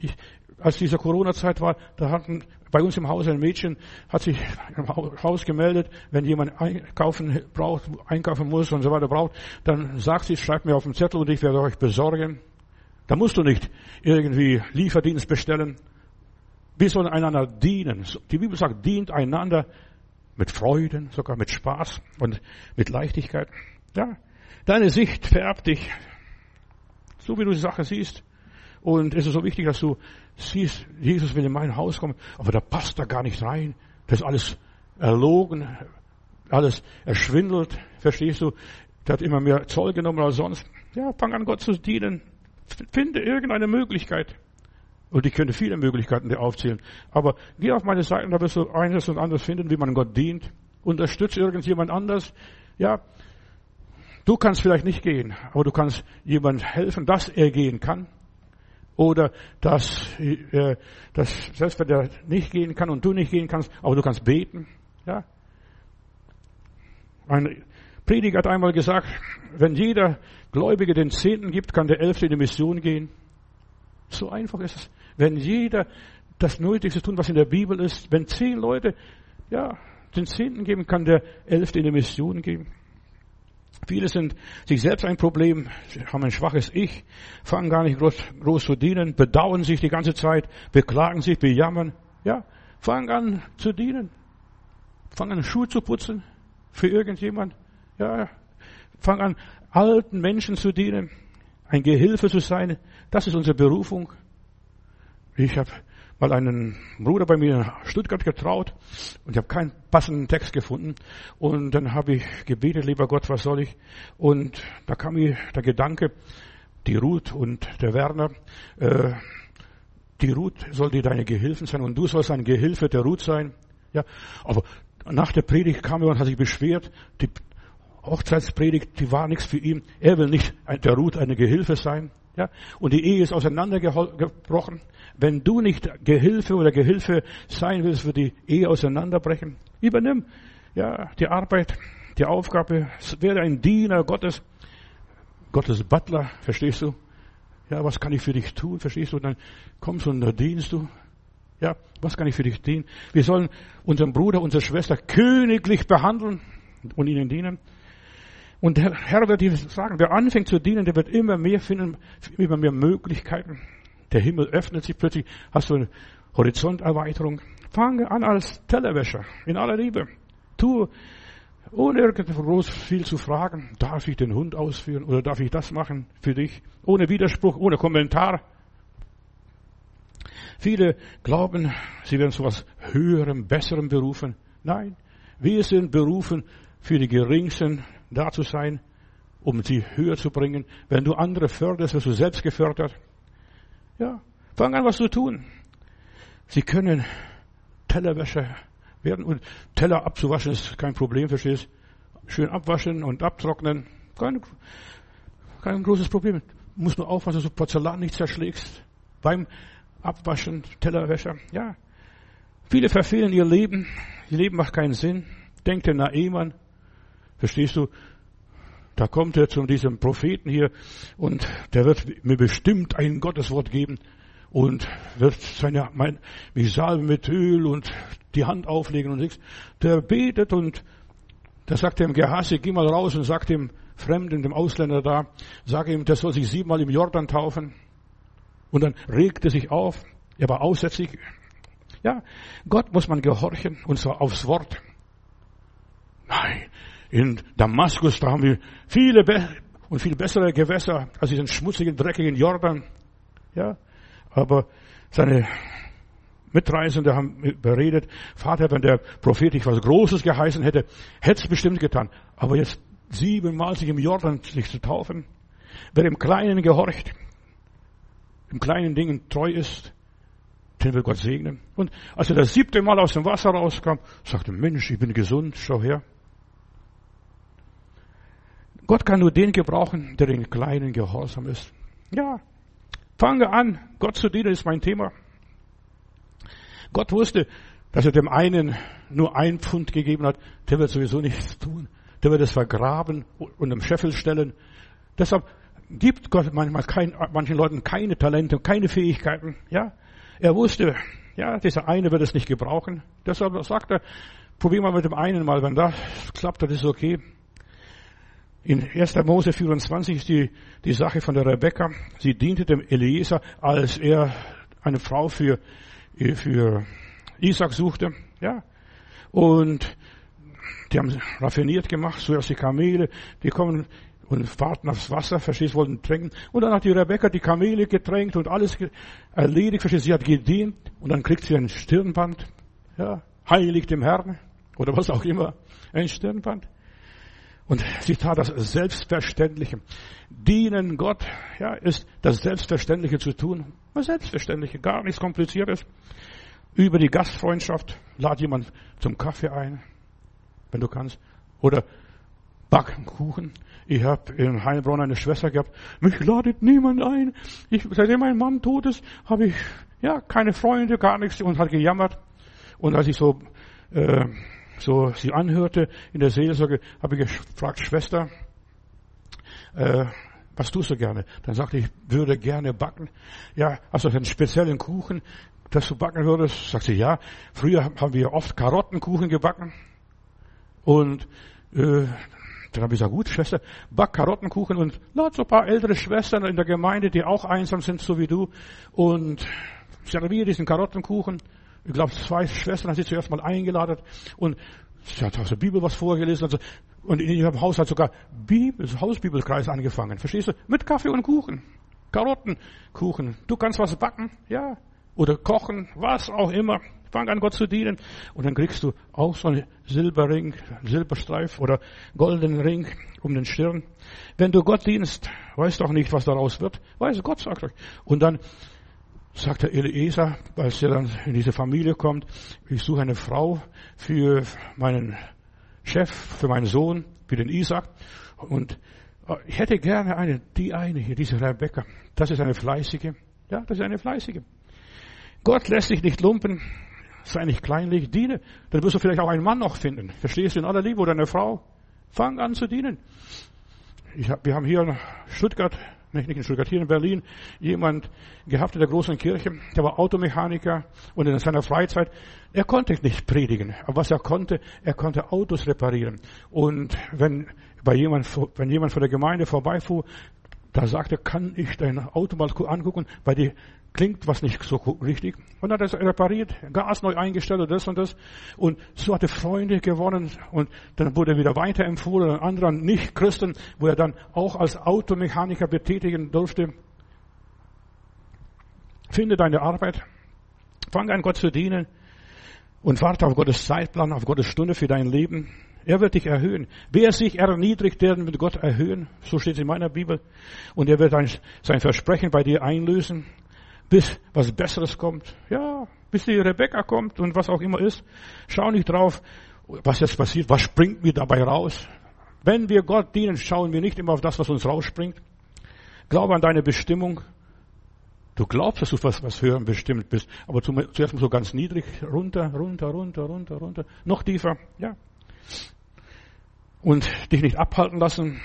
Ich, als diese Corona-Zeit war, da hatten bei uns im Haus ein Mädchen, hat sich im Haus gemeldet, wenn jemand einkaufen braucht, einkaufen muss und so weiter braucht, dann sagt sie, schreibt mir auf den Zettel und ich werde euch besorgen. Da musst du nicht irgendwie Lieferdienst bestellen. Wir sollen einander dienen. Die Bibel sagt, dient einander mit Freuden, sogar mit Spaß und mit Leichtigkeit. Ja, deine Sicht färbt dich, so wie du die Sache siehst. Und es ist so wichtig, dass du siehst, Jesus will in mein Haus kommen, aber da passt da gar nicht rein. Das ist alles erlogen, alles erschwindelt, verstehst du? Der hat immer mehr Zoll genommen als sonst. Ja, fang an Gott zu dienen. Finde irgendeine Möglichkeit. Und ich könnte viele Möglichkeiten dir aufzählen. Aber geh auf meine Seite, da wirst du eines und anderes finden, wie man Gott dient. Unterstütze irgendjemand anders. Ja, du kannst vielleicht nicht gehen, aber du kannst jemand helfen, dass er gehen kann. Oder dass, äh, dass selbst wenn er nicht gehen kann und du nicht gehen kannst, aber du kannst beten. Ja. Ein Prediger hat einmal gesagt, wenn jeder Gläubige den Zehnten gibt, kann der Elfte in die Mission gehen. So einfach ist es. Wenn jeder das Nötigste tun, was in der Bibel ist, wenn zehn Leute, ja, den Zehnten geben, kann der Elfte in die Mission geben. Viele sind sich selbst ein Problem, haben ein schwaches Ich, fangen gar nicht groß, groß zu dienen, bedauern sich die ganze Zeit, beklagen sich, bejammern. Ja, fangen an zu dienen. Fangen an, Schuhe zu putzen für irgendjemand. Ja, fangen an, alten Menschen zu dienen, ein Gehilfe zu sein. Das ist unsere Berufung. Ich habe mal einen Bruder bei mir in Stuttgart getraut und ich habe keinen passenden Text gefunden. Und dann habe ich gebetet, lieber Gott, was soll ich? Und da kam mir der Gedanke, die Ruth und der Werner, äh, die Ruth soll dir deine Gehilfen sein und du sollst ein Gehilfe der Ruth sein. Ja, aber nach der Predigt kam er und hat sich beschwert, die Hochzeitspredigt, die war nichts für ihn. Er will nicht der Ruth eine Gehilfe sein. Ja, und die Ehe ist auseinandergebrochen. Wenn du nicht Gehilfe oder Gehilfe sein willst, wird die Ehe auseinanderbrechen. Übernimm, ja, die Arbeit, die Aufgabe, werde ein Diener Gottes, Gottes Butler, verstehst du? Ja, was kann ich für dich tun, verstehst du? Dann kommst du und da dienst du. Ja, was kann ich für dich dienen? Wir sollen unseren Bruder, unsere Schwester königlich behandeln und ihnen dienen. Und der Herr wird dir sagen, wer anfängt zu dienen, der wird immer mehr finden, immer mehr Möglichkeiten. Der Himmel öffnet sich plötzlich, hast du eine Horizonterweiterung. Fange an als Tellerwäscher, in aller Liebe. Tu, ohne irgendwo groß viel zu fragen, darf ich den Hund ausführen oder darf ich das machen für dich? Ohne Widerspruch, ohne Kommentar. Viele glauben, sie werden zu etwas Höherem, Besserem berufen. Nein, wir sind berufen, für die Geringsten da zu sein, um sie höher zu bringen. Wenn du andere förderst, wirst du selbst gefördert. Ja, fang an, was zu tun. Sie können Tellerwäscher werden und Teller abzuwaschen ist kein Problem, verstehst? Schön abwaschen und abtrocknen, kein, kein großes Problem. Muss nur aufpassen, dass du Porzellan nicht zerschlägst beim Abwaschen, Tellerwäscher. Ja, viele verfehlen ihr Leben. Ihr Leben macht keinen Sinn. Denkt der Naemann, verstehst du? Da kommt er zu diesem Propheten hier und der wird mir bestimmt ein Gotteswort geben und wird seine, mein, mich salben mit Öl und die Hand auflegen und nichts. Der betet und da sagt er dem Gehase, geh mal raus und sag dem Fremden, dem Ausländer da, sag ihm, der soll sich siebenmal im Jordan taufen. Und dann regt er sich auf. Er war aussätzlich. Ja, Gott muss man gehorchen und zwar aufs Wort. Nein, in Damaskus, da haben wir viele und viel bessere Gewässer als diesen schmutzigen, dreckigen Jordan. Ja, aber seine Mitreisende haben beredet, Vater, wenn der Prophet dich was Großes geheißen hätte, hätte es bestimmt getan. Aber jetzt siebenmal sich im Jordan sich zu taufen, wer im Kleinen gehorcht, im kleinen Dingen treu ist, den will Gott segnen. Und als er das siebte Mal aus dem Wasser rauskam, sagte, Mensch, ich bin gesund, schau her. Gott kann nur den gebrauchen, der den Kleinen gehorsam ist. Ja, fange an, Gott zu dienen ist mein Thema. Gott wusste, dass er dem einen nur ein Pfund gegeben hat, der wird sowieso nichts tun. Der wird es vergraben und im Scheffel stellen. Deshalb gibt Gott manchmal kein, manchen Leuten keine Talente, keine Fähigkeiten. Ja, Er wusste, ja, dieser eine wird es nicht gebrauchen. Deshalb sagt er, probier mal mit dem einen mal, wenn das klappt, das ist okay. In 1. Mose 24 ist die, die Sache von der Rebekka. Sie diente dem Eliezer, als er eine Frau für, für Isaac suchte. Ja. Und die haben raffiniert gemacht, zuerst die Kamele, die kommen und warten aufs Wasser, verstehst, wollten trinken. Und dann hat die Rebecca die Kamele getränkt und alles erledigt, verstehst, sie hat gedient. Und dann kriegt sie ein Stirnband, ja, heilig dem Herrn, oder was auch immer, ein Stirnband. Und sie tat das Selbstverständliche. Dienen Gott, ja, ist das Selbstverständliche zu tun. Das Selbstverständliche, gar nichts Kompliziertes. Über die Gastfreundschaft, lad jemand zum Kaffee ein, wenn du kannst. Oder backen Kuchen. Ich habe in Heilbronn eine Schwester gehabt. Mich ladet niemand ein. Ich, seitdem mein Mann tot ist, habe ich ja keine Freunde, gar nichts und hat gejammert. Und als ich so äh, so sie anhörte in der Seelsorge, habe ich gefragt, Schwester, äh, was tust du gerne? Dann sagte ich, würde gerne backen. Ja, hast du einen speziellen Kuchen, dass du backen würdest? Sagt sie, ja. Früher haben wir oft Karottenkuchen gebacken. Und äh, dann habe ich gesagt, gut, Schwester, back Karottenkuchen und lad so ein paar ältere Schwestern in der Gemeinde, die auch einsam sind, so wie du, und serviere diesen Karottenkuchen. Ich glaube, zwei Schwestern hat sie zuerst mal eingeladen und sie hat aus der Bibel was vorgelesen. Also, und in ihrem Haus hat sogar Bibel, Hausbibelkreis angefangen. Verstehst du? Mit Kaffee und Kuchen. Karottenkuchen. Du kannst was backen, ja. Oder kochen, was auch immer. Fang an, Gott zu dienen. Und dann kriegst du auch so einen Silberring, Silberstreif oder goldenen Ring um den Stirn. Wenn du Gott dienst, weißt doch nicht, was daraus wird. Weiß Gott, sagt euch. Und dann sagt der Eliezer, als er dann in diese Familie kommt, ich suche eine Frau für meinen Chef, für meinen Sohn, für den Isaac. Und äh, ich hätte gerne eine, die eine hier, diese Rebecca. Das ist eine fleißige. Ja, das ist eine fleißige. Gott lässt sich nicht lumpen. Sei nicht kleinlich, diene. Dann wirst du vielleicht auch einen Mann noch finden. Verstehst du in aller Liebe oder eine Frau? Fang an zu dienen. Ich hab, wir haben hier in Stuttgart, nicht in Stuttgart, hier in Berlin, jemand gehabt in der großen Kirche, der war Automechaniker und in seiner Freizeit, er konnte nicht predigen. Aber was er konnte, er konnte Autos reparieren. Und wenn bei jemand, wenn jemand von der Gemeinde vorbeifuhr, da sagte, kann ich dein Auto mal angucken, weil die klingt was nicht so richtig. Und hat er repariert, Gas neu eingestellt und das und das. Und so hat er Freunde gewonnen und dann wurde er wieder weiterempfohlen an anderen Nicht-Christen, wo er dann auch als Automechaniker betätigen durfte. Finde deine Arbeit, fang an Gott zu dienen und warte auf Gottes Zeitplan, auf Gottes Stunde für dein Leben. Er wird dich erhöhen. Wer sich erniedrigt, der wird Gott erhöhen. So steht es in meiner Bibel. Und er wird sein Versprechen bei dir einlösen bis was Besseres kommt. Ja, bis die Rebecca kommt und was auch immer ist. Schau nicht drauf, was jetzt passiert, was springt mir dabei raus. Wenn wir Gott dienen, schauen wir nicht immer auf das, was uns rausspringt. Glaube an deine Bestimmung. Du glaubst, dass du was, was hören bestimmt bist, aber zuerst mal so ganz niedrig, runter, runter, runter, runter, runter, noch tiefer, ja. Und dich nicht abhalten lassen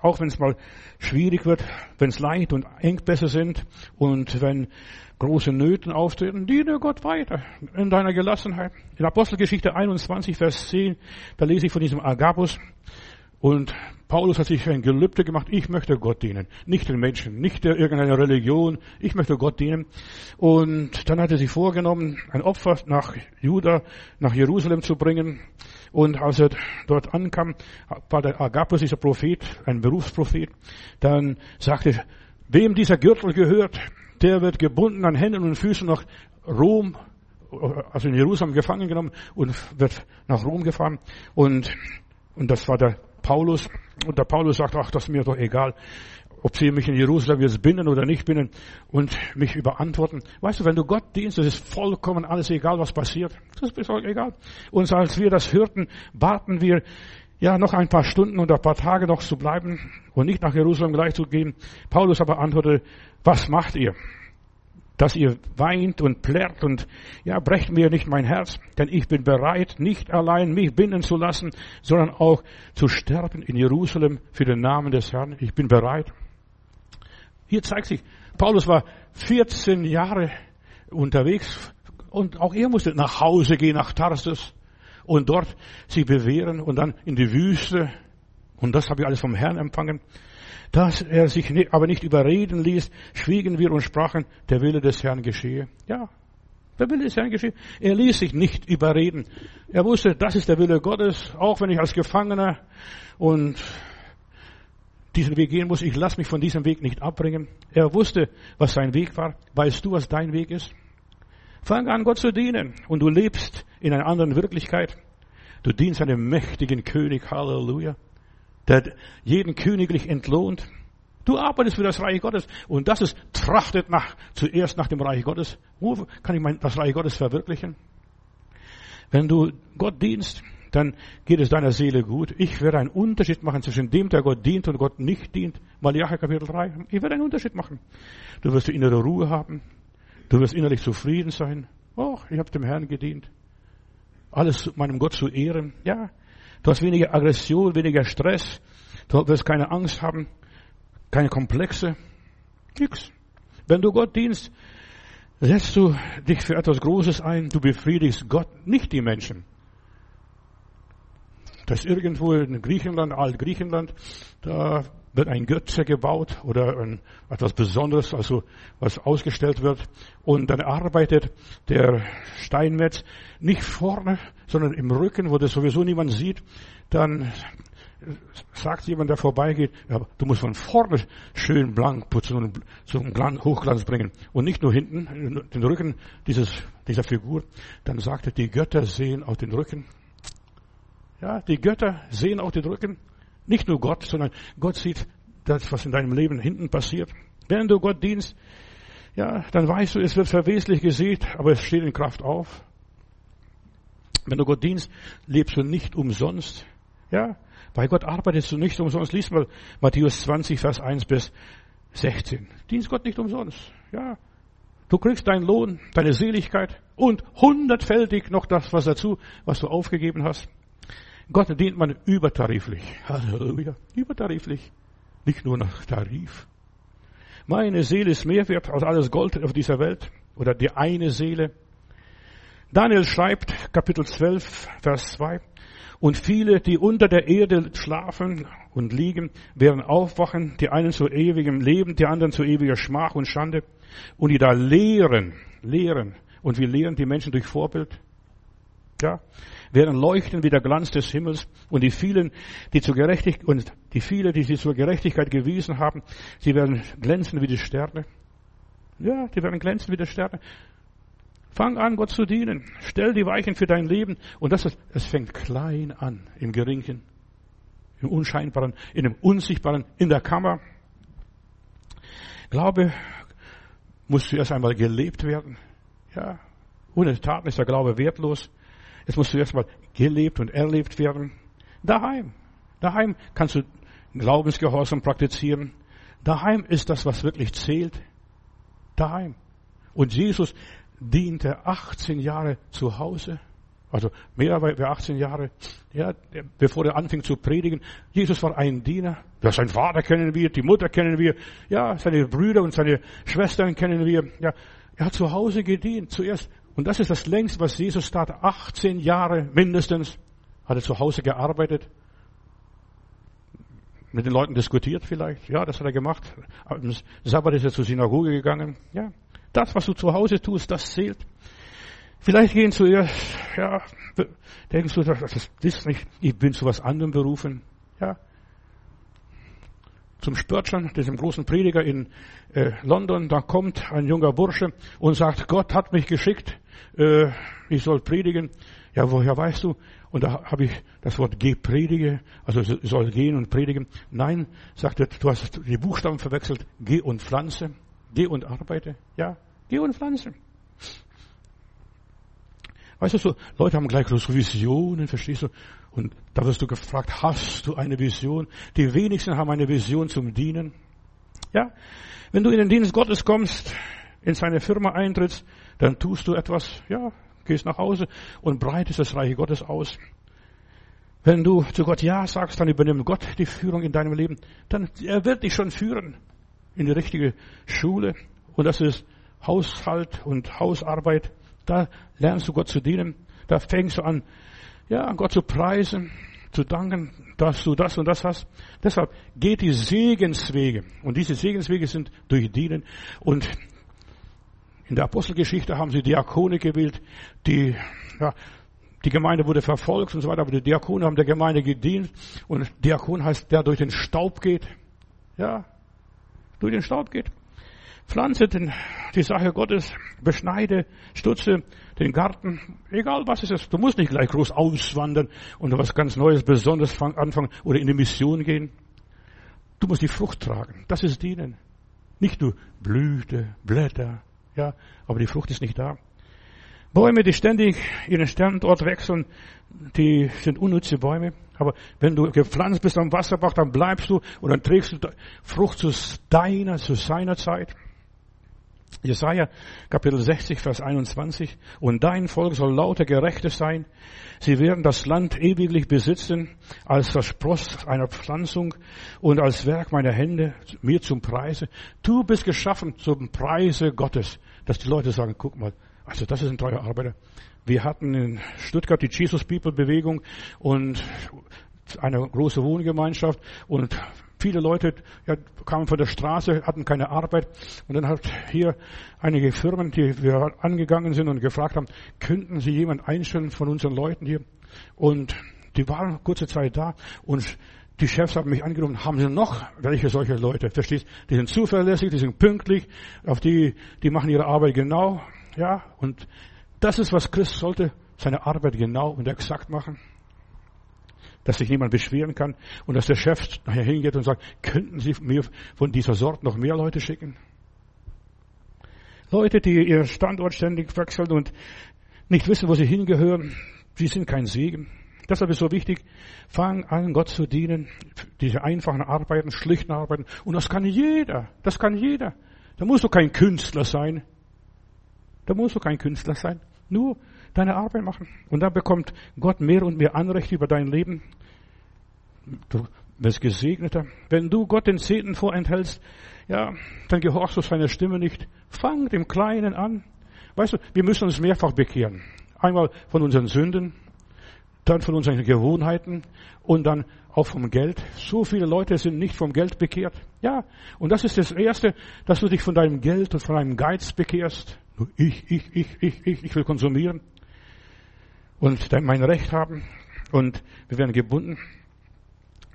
auch wenn es mal schwierig wird, wenn es Leid und Engpässe sind und wenn große Nöten auftreten, diene Gott weiter in deiner Gelassenheit. In Apostelgeschichte 21, Vers 10, da lese ich von diesem Agabus und Paulus hat sich ein Gelübde gemacht, ich möchte Gott dienen, nicht den Menschen, nicht der irgendeiner Religion, ich möchte Gott dienen. Und dann hat er sich vorgenommen, ein Opfer nach Juda, nach Jerusalem zu bringen. Und als er dort ankam, war der Agapus, dieser Prophet, ein Berufsprophet, dann sagte, wem dieser Gürtel gehört, der wird gebunden an Händen und Füßen nach Rom, also in Jerusalem gefangen genommen und wird nach Rom gefahren. Und, und das war der Paulus. Und der Paulus sagt, ach, das ist mir doch egal ob sie mich in Jerusalem jetzt binden oder nicht binden und mich überantworten. Weißt du, wenn du Gott dienst, das ist vollkommen alles egal, was passiert. Das ist auch egal. Und als wir das hörten, baten wir, ja, noch ein paar Stunden oder ein paar Tage noch zu bleiben und nicht nach Jerusalem gleich zu gehen. Paulus aber antwortete, was macht ihr? Dass ihr weint und plärrt und, ja, brecht mir nicht mein Herz, denn ich bin bereit, nicht allein mich binden zu lassen, sondern auch zu sterben in Jerusalem für den Namen des Herrn. Ich bin bereit. Hier zeigt sich, Paulus war 14 Jahre unterwegs und auch er musste nach Hause gehen, nach Tarsus und dort sich bewähren und dann in die Wüste. Und das habe ich alles vom Herrn empfangen. Dass er sich aber nicht überreden ließ, schwiegen wir und sprachen, der Wille des Herrn geschehe. Ja, der Wille des Herrn geschehe. Er ließ sich nicht überreden. Er wusste, das ist der Wille Gottes, auch wenn ich als Gefangener und diesen Weg gehen muss. Ich lasse mich von diesem Weg nicht abbringen. Er wusste, was sein Weg war. Weißt du, was dein Weg ist? Fang an, Gott zu dienen. Und du lebst in einer anderen Wirklichkeit. Du dienst einem mächtigen König. Halleluja. Der jeden königlich entlohnt. Du arbeitest für das Reich Gottes. Und das ist, trachtet nach, zuerst nach dem Reich Gottes. Wo kann ich mein, das Reich Gottes verwirklichen? Wenn du Gott dienst, dann geht es deiner Seele gut. Ich werde einen Unterschied machen zwischen dem, der Gott dient und Gott nicht dient. Malachi Kapitel 3. Ich werde einen Unterschied machen. Du wirst die innere Ruhe haben. Du wirst innerlich zufrieden sein. Oh, ich habe dem Herrn gedient. Alles meinem Gott zu ehren. Ja. Du hast weniger Aggression, weniger Stress. Du wirst keine Angst haben. Keine Komplexe. Nix. Wenn du Gott dienst, setzt du dich für etwas Großes ein. Du befriedigst Gott, nicht die Menschen dass irgendwo in Griechenland, Altgriechenland, da wird ein Götze gebaut oder ein, etwas Besonderes, also was ausgestellt wird. Und dann arbeitet der Steinmetz nicht vorne, sondern im Rücken, wo das sowieso niemand sieht. Dann sagt jemand, der vorbeigeht, ja, du musst von vorne schön blank putzen und zum Hochglanz bringen. Und nicht nur hinten, den Rücken dieses, dieser Figur. Dann sagt er, die Götter sehen auf den Rücken. Ja, die Götter sehen auch den Rücken. Nicht nur Gott, sondern Gott sieht das, was in deinem Leben hinten passiert. Wenn du Gott dienst, ja, dann weißt du, es wird verweslich gesät, aber es steht in Kraft auf. Wenn du Gott dienst, lebst du nicht umsonst. Ja, bei Gott arbeitest du nicht umsonst. Lies mal Matthäus 20, Vers 1 bis 16. Dienst Gott nicht umsonst. Ja, du kriegst deinen Lohn, deine Seligkeit und hundertfältig noch das, was dazu, was du aufgegeben hast. Gott dient man übertariflich. Halleluja. Übertariflich. Nicht nur nach Tarif. Meine Seele ist mehr wert als alles Gold auf dieser Welt. Oder die eine Seele. Daniel schreibt, Kapitel 12, Vers 2. Und viele, die unter der Erde schlafen und liegen, werden aufwachen, die einen zu ewigem Leben, die anderen zu ewiger Schmach und Schande. Und die da lehren, lehren. Und wir lehren die Menschen durch Vorbild. Ja werden leuchten wie der Glanz des Himmels und die vielen, die zur Gerechtigkeit, und die viele, die sie zur Gerechtigkeit gewiesen haben, sie werden glänzen wie die Sterne. Ja, die werden glänzen wie die Sterne. Fang an, Gott zu dienen. Stell die Weichen für dein Leben. Und das ist, es fängt klein an, im Geringen, im Unscheinbaren, in dem Unsichtbaren, in der Kammer. Glaube muss zuerst einmal gelebt werden. Ja, ohne Taten ist der Glaube wertlos. Es muss zuerst mal gelebt und erlebt werden. Daheim. Daheim kannst du Glaubensgehorsam praktizieren. Daheim ist das, was wirklich zählt. Daheim. Und Jesus diente 18 Jahre zu Hause. Also mehr als 18 Jahre, ja, bevor er anfing zu predigen. Jesus war ein Diener. Ja, sein Vater kennen wir, die Mutter kennen wir, ja, seine Brüder und seine Schwestern kennen wir. Ja, er hat zu Hause gedient. Zuerst und das ist das längste, was Jesus tat. 18 Jahre mindestens hat er zu Hause gearbeitet. Mit den Leuten diskutiert vielleicht. Ja, das hat er gemacht. Am Sabbat ist er zur Synagoge gegangen. Ja, das, was du zu Hause tust, das zählt. Vielleicht gehen zuerst, ja, denkst du, das ist nicht, ich bin zu was anderem berufen. Ja, zum Spörtschern, diesem großen Prediger in äh, London, da kommt ein junger Bursche und sagt, Gott hat mich geschickt, äh, ich soll predigen. Ja, woher weißt du? Und da habe ich das Wort geh predige, also soll gehen und predigen. Nein, sagt er, du hast die Buchstaben verwechselt. Geh und pflanze. Geh und arbeite. Ja, geh und pflanze. Weißt du so, Leute haben gleich so Visionen, verstehst du? Und da wirst du gefragt, hast du eine Vision? Die wenigsten haben eine Vision zum Dienen. Ja? Wenn du in den Dienst Gottes kommst, in seine Firma eintrittst, dann tust du etwas, ja, gehst nach Hause und breitest das Reich Gottes aus. Wenn du zu Gott Ja sagst, dann übernimmt Gott die Führung in deinem Leben. Dann, er wird dich schon führen in die richtige Schule. Und das ist Haushalt und Hausarbeit, da lernst du Gott zu dienen. Da fängst du an, ja, Gott zu preisen, zu danken, dass du das und das hast. Deshalb geht die Segenswege. Und diese Segenswege sind durch Dienen. Und in der Apostelgeschichte haben sie Diakone gewählt, die, ja, die Gemeinde wurde verfolgt und so weiter, aber die Diakone haben der Gemeinde gedient. Und Diakon heißt, der durch den Staub geht. Ja, durch den Staub geht. Pflanze den, die Sache Gottes, beschneide, stutze den Garten, egal was es ist. Du musst nicht gleich groß auswandern und was ganz Neues, Besonderes anfangen oder in die Mission gehen. Du musst die Frucht tragen. Das ist Dienen. Nicht nur Blüte, Blätter, ja, aber die Frucht ist nicht da. Bäume, die ständig ihren Standort wechseln, die sind unnütze Bäume. Aber wenn du gepflanzt bist am Wasserbach, dann bleibst du und dann trägst du Frucht zu deiner, zu seiner Zeit. Jesaja Kapitel 60, Vers 21. Und dein Volk soll lauter Gerechte sein. Sie werden das Land ewiglich besitzen als das Spross einer Pflanzung und als Werk meiner Hände mir zum Preise. Du bist geschaffen zum Preise Gottes. Dass die Leute sagen, guck mal, also das ist ein treuer Arbeiter. Wir hatten in Stuttgart die Jesus People Bewegung und eine große Wohngemeinschaft und Viele Leute ja, kamen von der Straße, hatten keine Arbeit. Und dann hat hier einige Firmen, die wir angegangen sind und gefragt haben, könnten Sie jemand einstellen von unseren Leuten hier? Und die waren kurze Zeit da und die Chefs haben mich angerufen, haben sie noch welche solche Leute? Verstehst? Die sind zuverlässig, die sind pünktlich, auf die, die machen ihre Arbeit genau, ja. Und das ist, was Christ sollte, seine Arbeit genau und exakt machen dass sich niemand beschweren kann und dass der Chef nachher hingeht und sagt, könnten Sie mir von dieser Sorte noch mehr Leute schicken? Leute, die ihren Standort ständig wechseln und nicht wissen, wo sie hingehören, die sind kein Segen. Deshalb ist so wichtig, fang an, Gott zu dienen, diese einfachen Arbeiten, schlichten Arbeiten. Und das kann jeder, das kann jeder. Da musst du kein Künstler sein. Da musst du kein Künstler sein. Nur deine Arbeit machen. Und dann bekommt Gott mehr und mehr Anrecht über dein Leben. Du wirst gesegneter. Wenn du Gott den Zehnten vorenthältst, ja, dann gehorchst du seiner Stimme nicht. Fang dem Kleinen an. Weißt du, wir müssen uns mehrfach bekehren. Einmal von unseren Sünden, dann von unseren Gewohnheiten und dann auch vom Geld. So viele Leute sind nicht vom Geld bekehrt. Ja, und das ist das Erste, dass du dich von deinem Geld und von deinem Geiz bekehrst. Ich, ich, ich, ich, ich, ich will konsumieren und mein Recht haben und wir werden gebunden.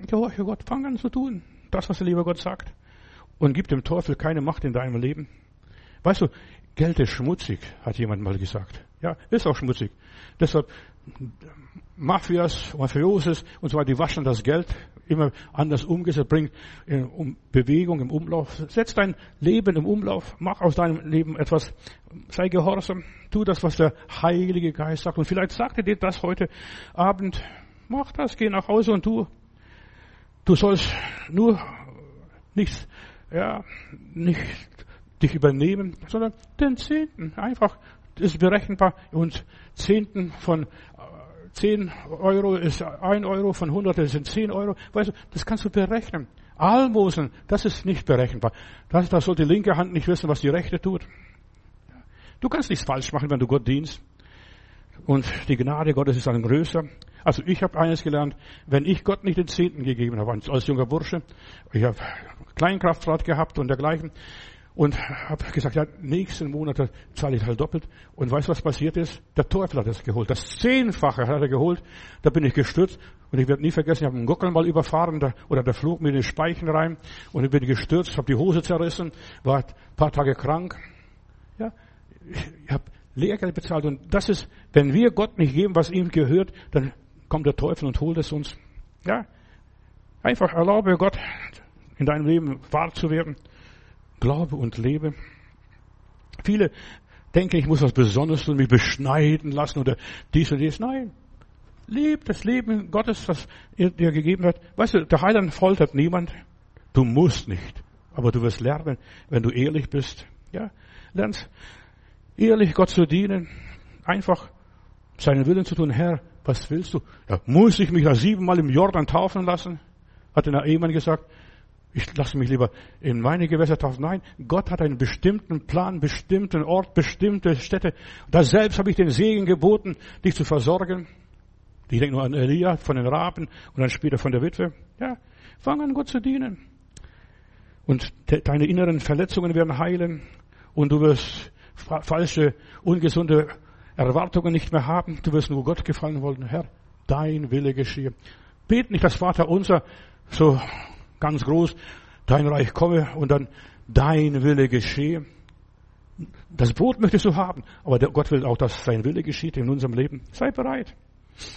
Gehorche Gott, fang an zu tun, das, was der liebe Gott sagt und gib dem Teufel keine Macht in deinem Leben. Weißt du, Geld ist schmutzig, hat jemand mal gesagt. Ja, ist auch schmutzig. Deshalb Mafias, Mafioses und weiter, die waschen das Geld immer anders umgesetzt, bringt in Bewegung im Umlauf. Setz dein Leben im Umlauf, mach aus deinem Leben etwas, sei gehorsam, tu das, was der Heilige Geist sagt. Und vielleicht sagt er dir das heute Abend, mach das, geh nach Hause und tu. Du sollst nur nichts, ja, nicht dich übernehmen, sondern den Zehnten einfach ist berechenbar und Zehnten von 10 Euro ist 1 Euro, von 100 sind 10 Euro. Weißt du, das kannst du berechnen. Almosen, das ist nicht berechenbar. Das, das soll die linke Hand nicht wissen, was die rechte tut. Du kannst nichts falsch machen, wenn du Gott dienst. Und die Gnade Gottes ist dann größer. Also ich habe eines gelernt, wenn ich Gott nicht den Zehnten gegeben habe, als junger Bursche, ich habe Kleinkraftfahrt gehabt und dergleichen, und habe gesagt, ja, nächsten Monat zahle ich halt doppelt. Und weißt du, was passiert ist? Der Teufel hat es geholt. Das Zehnfache hat er geholt. Da bin ich gestürzt. Und ich werde nie vergessen, ich habe einen Gockel mal überfahren, da, oder der flog mir in den Speichen rein. Und ich bin gestürzt, habe die Hose zerrissen, war ein paar Tage krank. Ja, ich habe Lehrgeld bezahlt. Und das ist, wenn wir Gott nicht geben, was ihm gehört, dann kommt der Teufel und holt es uns. Ja, einfach erlaube Gott, in deinem Leben wahr zu werden glaube und lebe. Viele denken, ich muss was Besonderes tun, mich beschneiden lassen oder dies und dies. Nein. Leb das Leben Gottes, was er dir gegeben hat. Weißt du, der Heiland foltert niemand. Du musst nicht. Aber du wirst lernen, wenn du ehrlich bist. Ja, lernst ehrlich Gott zu dienen. Einfach seinen Willen zu tun. Herr, was willst du? Ja, muss ich mich da siebenmal im Jordan taufen lassen? Hat der Ehemann gesagt. Ich lasse mich lieber in meine Gewässer taufen. Nein, Gott hat einen bestimmten Plan, bestimmten Ort, bestimmte Städte. Da selbst habe ich den Segen geboten, dich zu versorgen. Ich denke nur an Elia von den Raben und dann später von der Witwe. Ja, fang an, Gott zu dienen. Und deine inneren Verletzungen werden heilen und du wirst falsche, ungesunde Erwartungen nicht mehr haben. Du wirst nur Gott gefallen wollen. Herr, dein Wille geschehe. Bet nicht das Vater unser so ganz groß, dein Reich komme und dann dein Wille geschehe. Das Brot möchtest du haben, aber Gott will auch, dass sein Wille geschieht in unserem Leben. Sei bereit.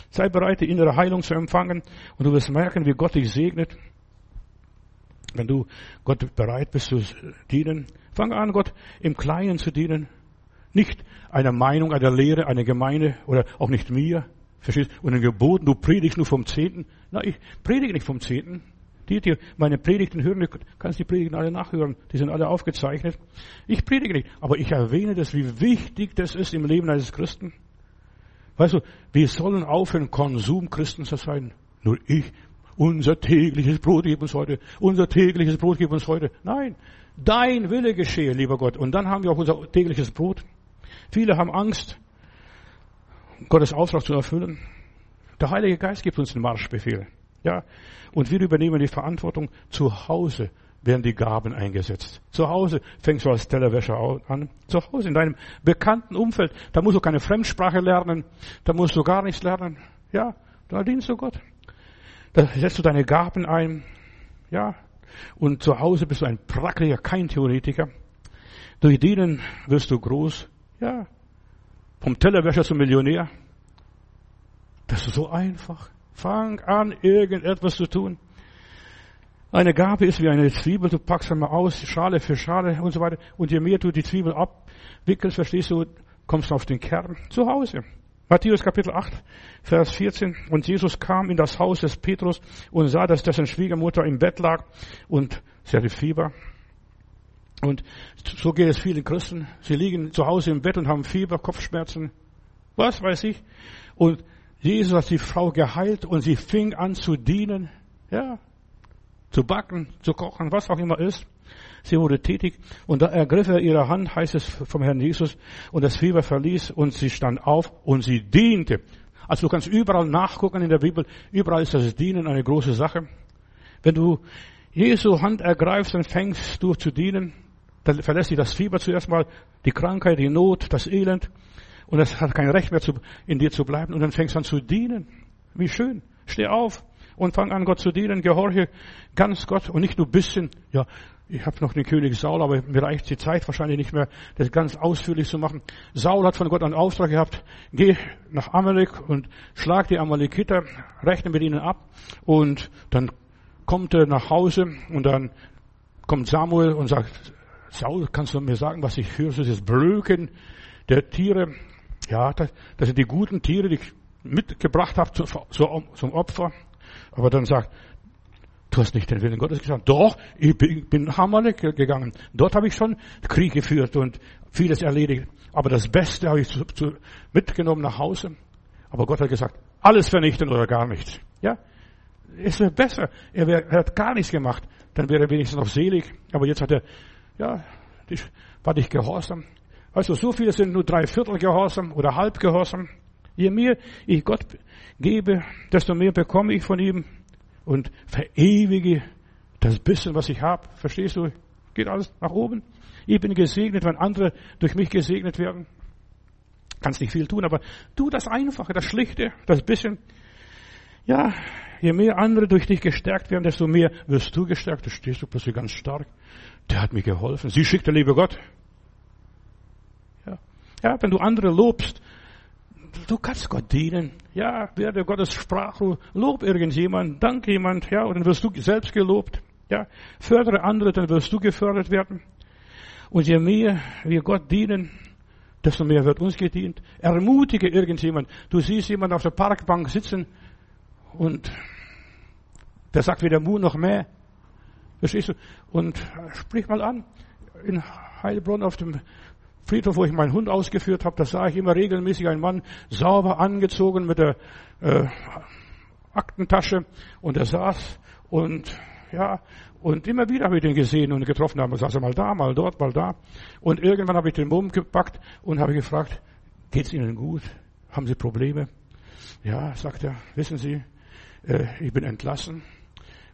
Sei bereit, die innere Heilung zu empfangen und du wirst merken, wie Gott dich segnet. Wenn du Gott bereit bist zu dienen, fang an, Gott im Kleinen zu dienen. Nicht einer Meinung, einer Lehre, einer Gemeinde oder auch nicht mir. Verstehst? Und den Geboten, du predigst nur vom Zehnten. Na, ich predige nicht vom Zehnten. Die, die meine Predigten hören, du kannst die Predigten alle nachhören. Die sind alle aufgezeichnet. Ich predige nicht. Aber ich erwähne das, wie wichtig das ist im Leben eines Christen. Weißt du, wir sollen aufhören, Konsumchristen zu sein. Nur ich, unser tägliches Brot gib uns heute, unser tägliches Brot gib uns heute. Nein, dein Wille geschehe, lieber Gott. Und dann haben wir auch unser tägliches Brot. Viele haben Angst, Gottes Auftrag zu erfüllen. Der Heilige Geist gibt uns den Marschbefehl. Ja. Und wir übernehmen die Verantwortung zu Hause werden die Gaben eingesetzt. Zu Hause fängst du als Tellerwäscher an. Zu Hause in deinem bekannten Umfeld. Da musst du keine Fremdsprache lernen. Da musst du gar nichts lernen. Ja, da dienst du Gott. Da setzt du deine Gaben ein. Ja. Und zu Hause bist du ein Praktiker, kein Theoretiker. Durch Dienen wirst du groß. Ja. Vom Tellerwäscher zum Millionär. Das ist so einfach. Fang an, irgendetwas zu tun. Eine Gabe ist wie eine Zwiebel, du packst einmal aus, Schale für Schale und so weiter. Und je mehr du die Zwiebel abwickelst, verstehst du, kommst du auf den Kern zu Hause. Matthäus Kapitel 8, Vers 14. Und Jesus kam in das Haus des Petrus und sah, dass dessen Schwiegermutter im Bett lag und sie hatte Fieber. Und so geht es vielen Christen. Sie liegen zu Hause im Bett und haben Fieber, Kopfschmerzen. Was weiß ich. Und Jesus hat die Frau geheilt und sie fing an zu dienen. Ja, zu backen, zu kochen, was auch immer ist. Sie wurde tätig und da ergriff er ihre Hand, heißt es vom Herrn Jesus, und das Fieber verließ und sie stand auf und sie diente. Also du kannst überall nachgucken in der Bibel, überall ist das Dienen eine große Sache. Wenn du Jesu Hand ergreifst, dann fängst du zu dienen, dann verlässt dich das Fieber zuerst mal, die Krankheit, die Not, das Elend, und es hat kein Recht mehr zu, in dir zu bleiben, und dann fängst du an zu dienen. Wie schön. Steh auf, und fang an, Gott zu dienen, gehorche ganz Gott. Und nicht nur bisschen, ja, ich habe noch den König Saul, aber mir reicht die Zeit wahrscheinlich nicht mehr, das ganz ausführlich zu machen. Saul hat von Gott einen Auftrag gehabt, geh nach Amalek und schlag die Amalekiter, rechne mit ihnen ab. Und dann kommt er nach Hause und dann kommt Samuel und sagt, Saul, kannst du mir sagen, was ich höre, das ist Blöken der Tiere. Ja, das, das sind die guten Tiere, die ich mitgebracht habe zum Opfer. Aber dann sagt, du hast nicht den Willen Gottes gesagt. Doch, ich bin nach Amalek gegangen. Dort habe ich schon Krieg geführt und vieles erledigt. Aber das Beste habe ich zu, zu, mitgenommen nach Hause. Aber Gott hat gesagt, alles vernichten oder gar nichts. Ja? Es wäre besser. Er, wär, er, hat gar nichts gemacht. Dann wäre er wenigstens noch selig. Aber jetzt hat er, ja, die, war nicht gehorsam. Also so viele sind nur drei Viertel gehorsam oder halb gehorsam. Je mehr ich Gott gebe, desto mehr bekomme ich von ihm und verewige das bisschen, was ich habe. Verstehst du? Geht alles nach oben. Ich bin gesegnet, wenn andere durch mich gesegnet werden. Kannst nicht viel tun, aber tu das Einfache, das Schlichte, das bisschen. Ja, je mehr andere durch dich gestärkt werden, desto mehr wirst du gestärkt. Da stehst du plötzlich ganz stark. Der hat mir geholfen. Sie schickt der liebe Gott. Ja. ja, wenn du andere lobst, du kannst Gott dienen. Ja, werde Gottes Sprachrohr, lob irgendjemand, dank jemand, ja, und dann wirst du selbst gelobt. Ja, fördere andere, dann wirst du gefördert werden. Und je mehr wir Gott dienen, desto mehr wird uns gedient. Ermutige irgendjemand. Du siehst jemand auf der Parkbank sitzen und der sagt weder Mu noch mehr. Verstehst du? Und sprich mal an. In Heilbronn auf dem Friedhof, wo ich meinen Hund ausgeführt habe, da sah ich immer regelmäßig einen Mann sauber angezogen mit der äh, Aktentasche und er saß und ja Und immer wieder habe ich den gesehen und getroffen, da saß er mal da, mal dort, mal da. Und irgendwann habe ich den Mumm gepackt und habe gefragt, geht's Ihnen gut? Haben Sie Probleme? Ja, sagt er, wissen Sie, äh, ich bin entlassen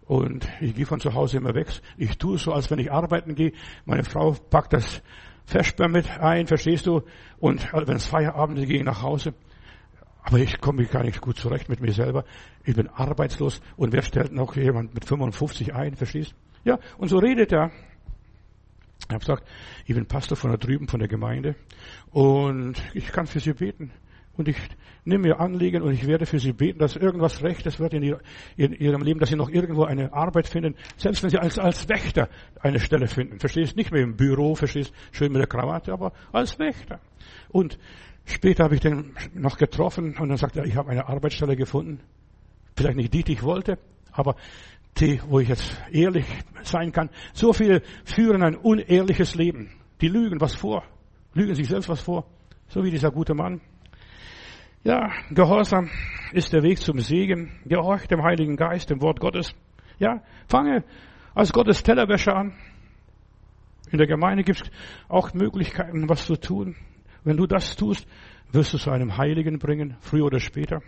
und ich gehe von zu Hause immer weg. Ich tue so, als wenn ich arbeiten gehe. Meine Frau packt das Vesper mit ein, verstehst du? Und wenn es Feierabend ist, gehe ich nach Hause. Aber ich komme gar nicht gut zurecht mit mir selber. Ich bin arbeitslos. Und wer stellt noch jemand mit 55 ein, verstehst? Ja, und so redet er. Ich habe gesagt, ich bin Pastor von da drüben, von der Gemeinde. Und ich kann für Sie beten. Und ich nehme mir Anliegen und ich werde für Sie beten, dass irgendwas Rechtes wird in, in, Ihrem Leben, dass Sie noch irgendwo eine Arbeit finden, selbst wenn Sie als, als Wächter eine Stelle finden. Verstehst? Nicht mehr im Büro, verstehst? Schön mit der Krawatte, aber als Wächter. Und später habe ich den noch getroffen und dann sagt er, ich habe eine Arbeitsstelle gefunden. Vielleicht nicht die, die ich wollte, aber die, wo ich jetzt ehrlich sein kann. So viele führen ein unehrliches Leben. Die lügen was vor, lügen sich selbst was vor. So wie dieser gute Mann. Ja, Gehorsam ist der Weg zum Segen. Gehorch dem Heiligen Geist, dem Wort Gottes. Ja, fange als Gottes Tellerwäscher an. In der Gemeinde gibt es auch Möglichkeiten, was zu tun. Wenn du das tust, wirst du zu einem Heiligen bringen, früher oder später.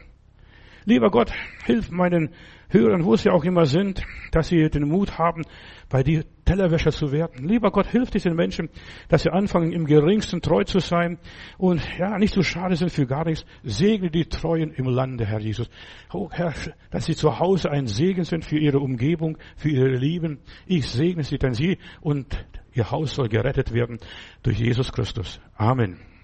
Lieber Gott, hilf meinen Hörern, wo sie auch immer sind, dass sie den Mut haben, bei dir Tellerwäscher zu werden. Lieber Gott, hilf diesen Menschen, dass sie anfangen, im geringsten treu zu sein und ja, nicht so schade sind für gar nichts. Segne die Treuen im Lande, Herr Jesus. Oh Herr, dass sie zu Hause ein Segen sind für ihre Umgebung, für ihre Lieben. Ich segne sie, denn sie und ihr Haus soll gerettet werden durch Jesus Christus. Amen.